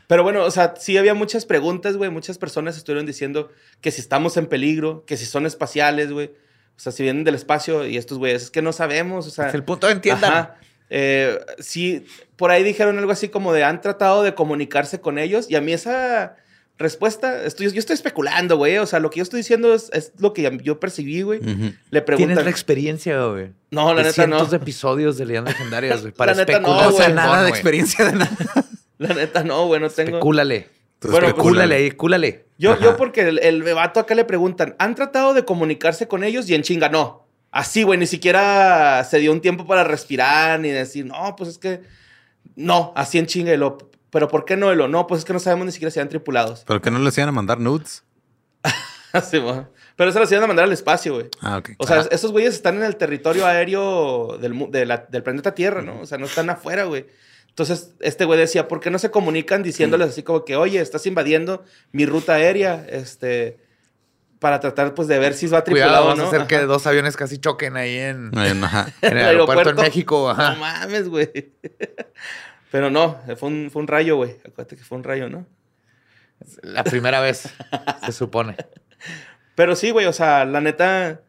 Pero bueno, o sea, sí había muchas preguntas, güey. Muchas personas estuvieron diciendo que si estamos en peligro, que si son espaciales, güey. O sea, si vienen del espacio y estos güeyes, es que no sabemos, o sea. Es el punto, entiendan. Ajá. Eh, sí, por ahí dijeron algo así como de han tratado de comunicarse con ellos y a mí esa respuesta, estoy, yo estoy especulando, güey. O sea, lo que yo estoy diciendo es, es lo que yo percibí, güey. Le Tienes preguntan. la experiencia, güey. No, la de neta no. cientos de episodios de leyendas legendarias, güey. Para La neta no, especular. güey. sin Nada fun, de experiencia de nada. La neta no, güey, no tengo. Especúlale. Bueno, especúlale. Cúlale ahí, cúlale. Yo, Ajá. yo porque el, el bebato acá le preguntan, ¿han tratado de comunicarse con ellos? Y en chinga, no. Así, güey, ni siquiera se dio un tiempo para respirar ni decir, no, pues es que, no, así en chinga. Y lo, Pero ¿por qué no? Y lo, no, pues es que no sabemos ni siquiera si eran tripulados. ¿Pero que no les iban a mandar nudes? Así, güey. Pero eso los iban a mandar al espacio, güey. Ah, ok. O sea, esos güeyes están en el territorio aéreo del, mu- de la- del planeta Tierra, ¿no? O sea, no están afuera, güey. Entonces, este güey decía, ¿por qué no se comunican diciéndoles así como que, oye, estás invadiendo mi ruta aérea? Este, para tratar, pues, de ver si va tripulado Cuidado, o vamos no. a hacer que dos aviones casi choquen ahí en, el aeropuerto en. México. Ajá. No mames, güey. Pero no, fue un, fue un rayo, güey. Acuérdate que fue un rayo, ¿no? La primera vez, se supone. Pero sí, güey, o sea, la neta...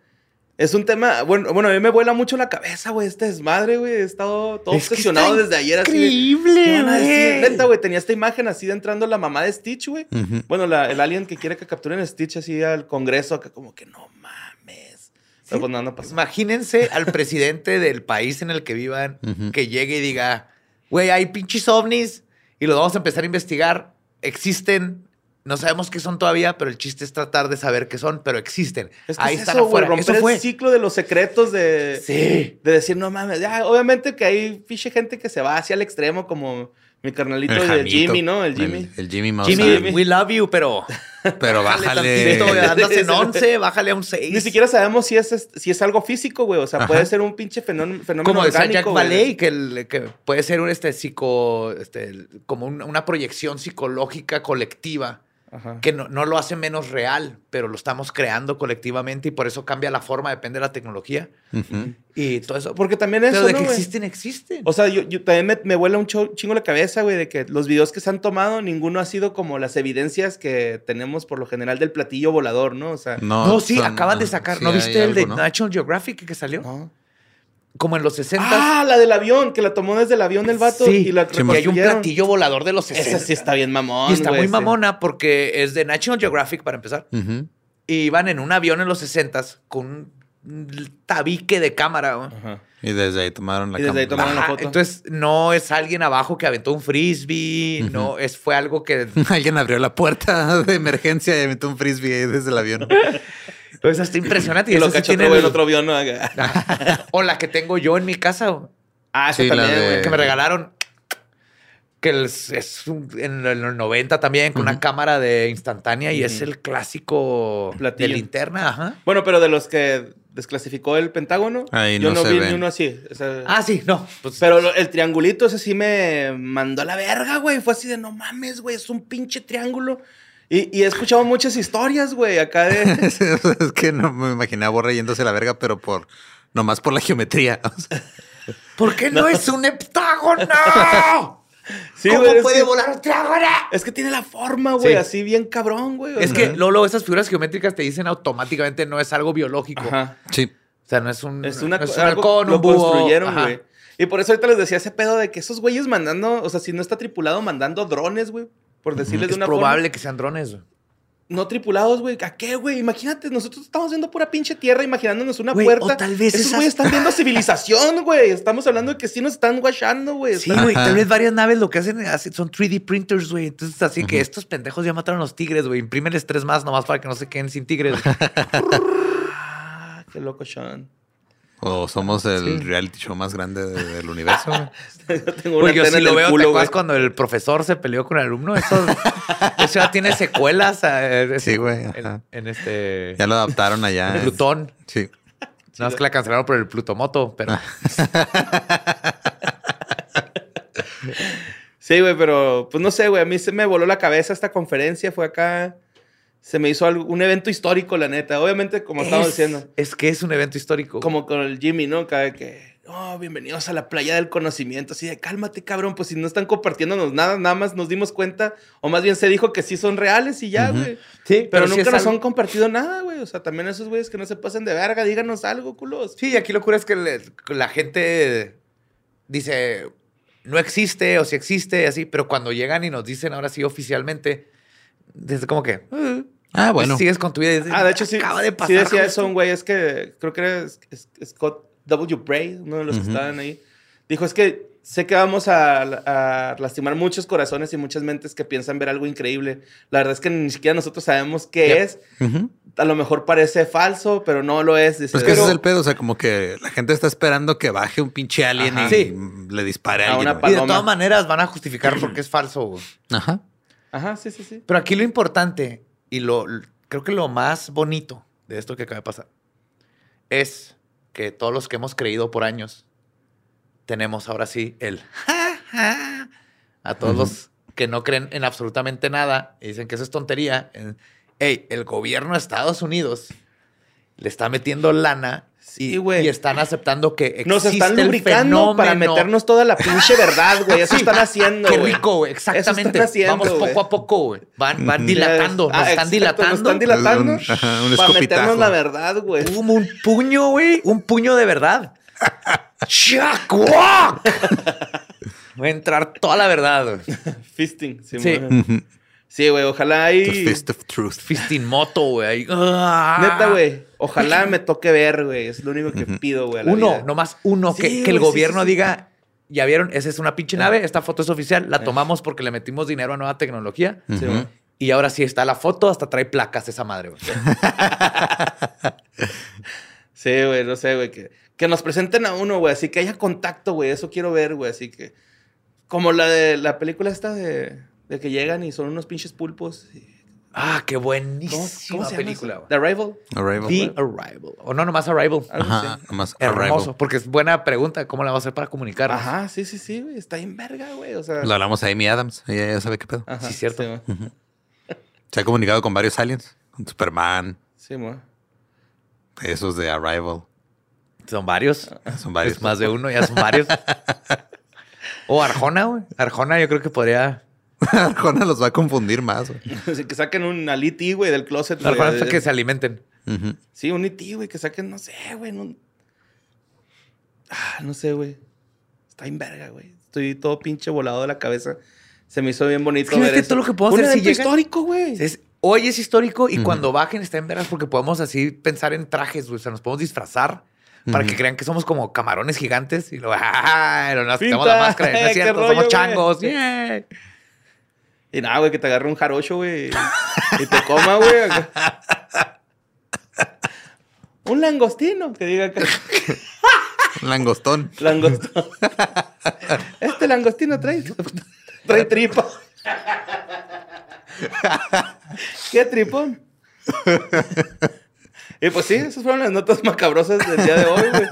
Es un tema, bueno, bueno, a mí me vuela mucho la cabeza, güey, este desmadre, güey. He estado todo Es que obsesionado está desde ayer así. de, ¿qué Increíble, güey. Neta, güey, tenía esta imagen así de entrando la mamá de Stitch, güey. Bueno, la- el alien que quiere que capturen a Stitch así al Congreso, acá como que no mames. Pero pues no. Imagínense al presidente del país en el que vivan que llegue y diga, güey, hay pinches ovnis y los vamos a empezar a investigar. Existen, no sabemos qué son todavía, pero el chiste es tratar de saber qué son, pero existen. Es que Ahí es están eso, afuera. romper Eso fue. el ciclo de los secretos de, Sí. de decir, no mames. Ya, obviamente que hay fiche gente que se va hacia el extremo, como mi carnalito El de Jamito. Jimmy, ¿no? El Jimmy. El, el Jimmy Mouse. Jimmy, Jimmy. we love you, pero Pero bájale. tantito, andas en 11, bájale a un 6. Ni siquiera sabemos si es, si es algo físico, güey. O sea, Ajá. puede ser un pinche fenómeno, fenómeno Como decía orgánico, Jack. Valey, que, el- que puede ser un este psico, este, como un- una proyección psicológica colectiva Ajá. que no, no lo hace menos real, pero lo estamos creando colectivamente y por eso cambia la forma, depende de la tecnología y todo eso. Porque también eso, pero de ¿no, que existen, existen. O sea, yo, yo también me, me vuela un cho- chingo la cabeza, güey, de que los videos que se han tomado, ninguno ha sido como las evidencias que tenemos por lo general del platillo volador, ¿no? O sea, No, no, sí, son- acaban de sacar. sí ¿No viste el de. National Geographic que salió? no. Como en los 60 Ah, la del avión, que la tomó desde el avión el vato Sí, y la que hay un platillo volador de los 60. Esa sí está bien mamón, y está güey, muy sí. mamona porque es de National Geographic para empezar. Ujú. Y iban en un avión en los 60 con un tabique de cámara. güey. Y desde ahí tomaron la Y desde ahí tomaron la foto. Entonces, no es alguien abajo que aventó un frisbee, no, es, fue algo que... Alguien abrió la puerta de emergencia y metió un frisbee ahí desde el avión. Entonces, está impresionante. Y, Y, lo sí tiene otro el- avión, ¿no? o la que tengo yo en mi casa, Ah, esa Sí, también, de- güey. que me regalaron. Que es, es un- en los 90 también, con una cámara de instantánea y es el clásico Platillo. de linterna. Ajá. Bueno, pero de los que desclasificó el Pentágono, Ahí yo no no, se vi ven. ni uno así. o sea, Ah, sí, no. Pues, Pero lo- el triangulito ese sí me mandó a la verga, güey. Fue así de no mames, güey. Es un pinche triángulo. Y, y he escuchado muchas historias, güey, acá de... es que no me imaginaba Borre yéndose a la verga, pero por nomás por la geometría. ¿Por qué no, es un heptágono? Sí, ¿Cómo güey, puede que- volar un triángulo? Es que tiene la forma, güey, Sí. así bien cabrón, güey. Es sea. que luego, luego esas figuras geométricas te dicen automáticamente no es algo biológico. Ajá. sí. O sea, no es un, Es una no es un halcón, lo un búho. construyeron, Ajá. güey. Y por eso ahorita les decía ese pedo de que esos güeyes mandando, o sea, si no está tripulado, mandando drones, güey. Por decirles de Es una probable forma. que sean drones. güey. No tripulados, güey. ¿A qué, güey? Imagínate, nosotros estamos viendo pura pinche tierra, imaginándonos una Güey, puerta. o tal vez Esos esas- güeyes están viendo civilización, güey. Estamos hablando de que sí nos están guachando, güey. Sí, Están- güey. Tal vez varias naves lo que hacen hacen- son 3D printers, güey. Entonces, así que estos pendejos ya mataron a los tigres, güey. Imprímeles tres más nomás para que no se queden sin tigres. Ah, qué loco, Sean. O somos el reality show más grande de- del universo. güey. Yo tengo una yo sí lo veo. ¿Te culo, acuerdas cuando el profesor se peleó con el alumno? Eso, eso ya tiene secuelas. Sí, güey, En, este... Ya lo adaptaron allá. en Plutón. Sí. Nada más que la cancelaron por el Plutomoto, pero... Sí, güey, pero pues no sé, güey. A mí se me voló la cabeza esta conferencia. Fue acá. Se me hizo algo- un evento histórico, la neta. Obviamente, como estamos Es- diciendo. Es que es un evento histórico. Como con el Jimmy, ¿no? Cada que. Oh, bienvenidos a la playa del conocimiento. Así de cálmate, cabrón. Pues si no están compartiéndonos nada, nada más nos dimos cuenta. O más bien se dijo que sí son reales y ya, güey. Sí, Pero, nunca nos algo- han compartido nada, güey. O sea, también esos güeyes que no se pasen de verga, díganos algo, culos. Sí, aquí lo cura es que le- la gente dice no existe o si existe, así, pero cuando llegan y nos dicen ahora sí oficialmente, es como que "Eh", Ah, bueno. sigues con tu vida. y dices, Ah, de hecho, sí, acaba de sí pasar. decía justo". eso un güey. Es que creo que era Scott W. Bray, uno de los que estaban ahí. Dijo, es que sé que vamos a, a lastimar muchos corazones y muchas mentes que piensan ver algo increíble. La verdad es que ni siquiera nosotros sabemos qué Yep. es. A lo mejor parece falso, pero no lo es. Dice, Pues que ese "Pero- es el pedo. O sea, como que la gente está esperando que baje un pinche alien Ajá. y Sí. le dispare a A alguien. una. Y de todas maneras van a justificar porque es falso. Ajá. Ajá, sí, sí, sí. Pero aquí lo importante y lo creo que lo más bonito de esto que acaba de pasar es que todos los que hemos creído por años tenemos ahora sí el ja, ja, a todos los que no creen en absolutamente nada y dicen que eso es tontería. Hey, el gobierno de Estados Unidos le está metiendo lana Sí, y, güey. y están aceptando que existe Nos están el lubricando para meternos toda la pinche verdad, güey. Eso Sí. están haciendo, Qué rico, güey. Eso Exactamente. están haciendo, Vamos poco a poco, güey. Van, van dilatando. Nos Ah, están exacto, dilatando. Nos están dilatando. Un- ajá, un para meternos la verdad, güey. Como un puño, güey. Un puño de verdad. ¡Chacuac! Va a entrar toda la verdad, güey. Fisting. Sí, Sí. Sí, güey. Ojalá The y... Fist of Truth. Fisting moto, güey. ahí. ¡Ah! Neta, güey. Ojalá me toque ver, güey. Es lo único que pido, güey. a la Uno, vida. nomás uno. Sí, que, que el sí, gobierno sí, sí. diga, ya vieron, esa es una pinche nave, esta foto es oficial, la tomamos porque le metimos dinero a nueva tecnología. Sí, Ujú. güey. Y ahora sí está la foto, hasta trae placas esa madre, güey. Sí, güey. No sé, güey. Que, que nos presenten a uno, güey. Así que haya contacto, güey. Eso quiero ver, güey. Así que... Como la de la película esta de, de que llegan y son unos pinches pulpos. y- Ah, qué ¿Cómo, buenísima cómo se llama película. The Arrival. Arrival. The Arrival. O no, nomás Arrival. Ajá, nomás Hermoso, Arrival. porque es buena pregunta. ¿Cómo la va a hacer para comunicar? Ajá, sí, sí, sí, güey. Está bien verga, güey. O sea... Lo hablamos a Amy Adams. Ella ya sabe qué pedo. Ajá, Sí, cierto. Sí. Se ha comunicado con varios aliens. Con Superman. Sí, güey. Esos de Arrival. Son varios. Son varios. Es más de uno, ya son varios. o Arjona, güey. Arjona yo creo que podría... Arjona los va a confundir más. güey. Así que saquen un aliti, güey, del closet. güey. Arjona es para que se alimenten. Sí, un iti, güey, que saquen, no sé, güey. No... Ah, no sé, güey. Está bien verga, güey. Estoy todo pinche volado de la cabeza. Se me hizo bien bonito Es que ver fíjate eso. todo lo que podemos Un hacer si histórico, güey. Es- hoy es histórico y cuando bajen está en veras porque podemos así pensar en trajes, güey. O sea, nos podemos disfrazar para que crean que somos como camarones gigantes y luego, ¡ah! Nos quitamos la máscara. No es cierto, rollo, somos changos. ¡yeah! Y nada, güey, que te agarre un jarocho, güey. y te coma, güey. acá. un langostino, que diga que Langostón. langostino. este langostino trae, trae tripa. ¿Qué tripón? y pues sí, esas fueron las notas macabrosas del día de hoy, güey.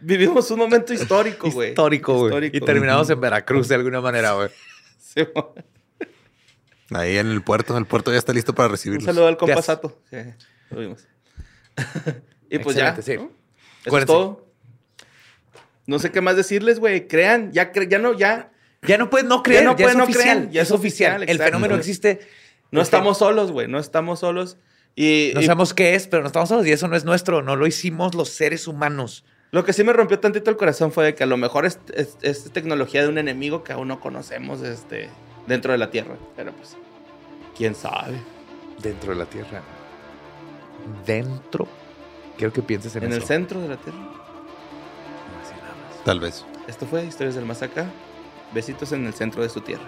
Vivimos un momento histórico, güey. Histórico, güey. Histórico. Y terminamos en Veracruz de alguna manera, güey. Sí. Ahí en el puerto, el puerto ya está listo para recibirlos. Un saludo al compa. Sato. Sí, lo vimos. y pues ya. Sí. ¿no? Eso es todo. No sé qué más decirles, güey. Crean, ya, cre- ya no, ya. Ya no puedes no creer, Ya ya, no puedes es no oficial, creer, ya es oficial. El exacto. fenómeno existe. No Este, estamos solos, güey. No estamos solos. Y, No y sabemos qué es, pero no estamos solos y eso no es nuestro. No lo hicimos los seres humanos. Lo que sí me rompió tantito el corazón fue de que a lo mejor es, es- es tecnología de un enemigo que aún no conocemos este, dentro de la Tierra. Pero pues, quién sabe. Dentro de la Tierra. Dentro. Quiero que pienses en, En eso. el centro de la Tierra. Así nada más. Tal vez. Esto fue Historias del Más Acá. Besitos en el centro de su tierra.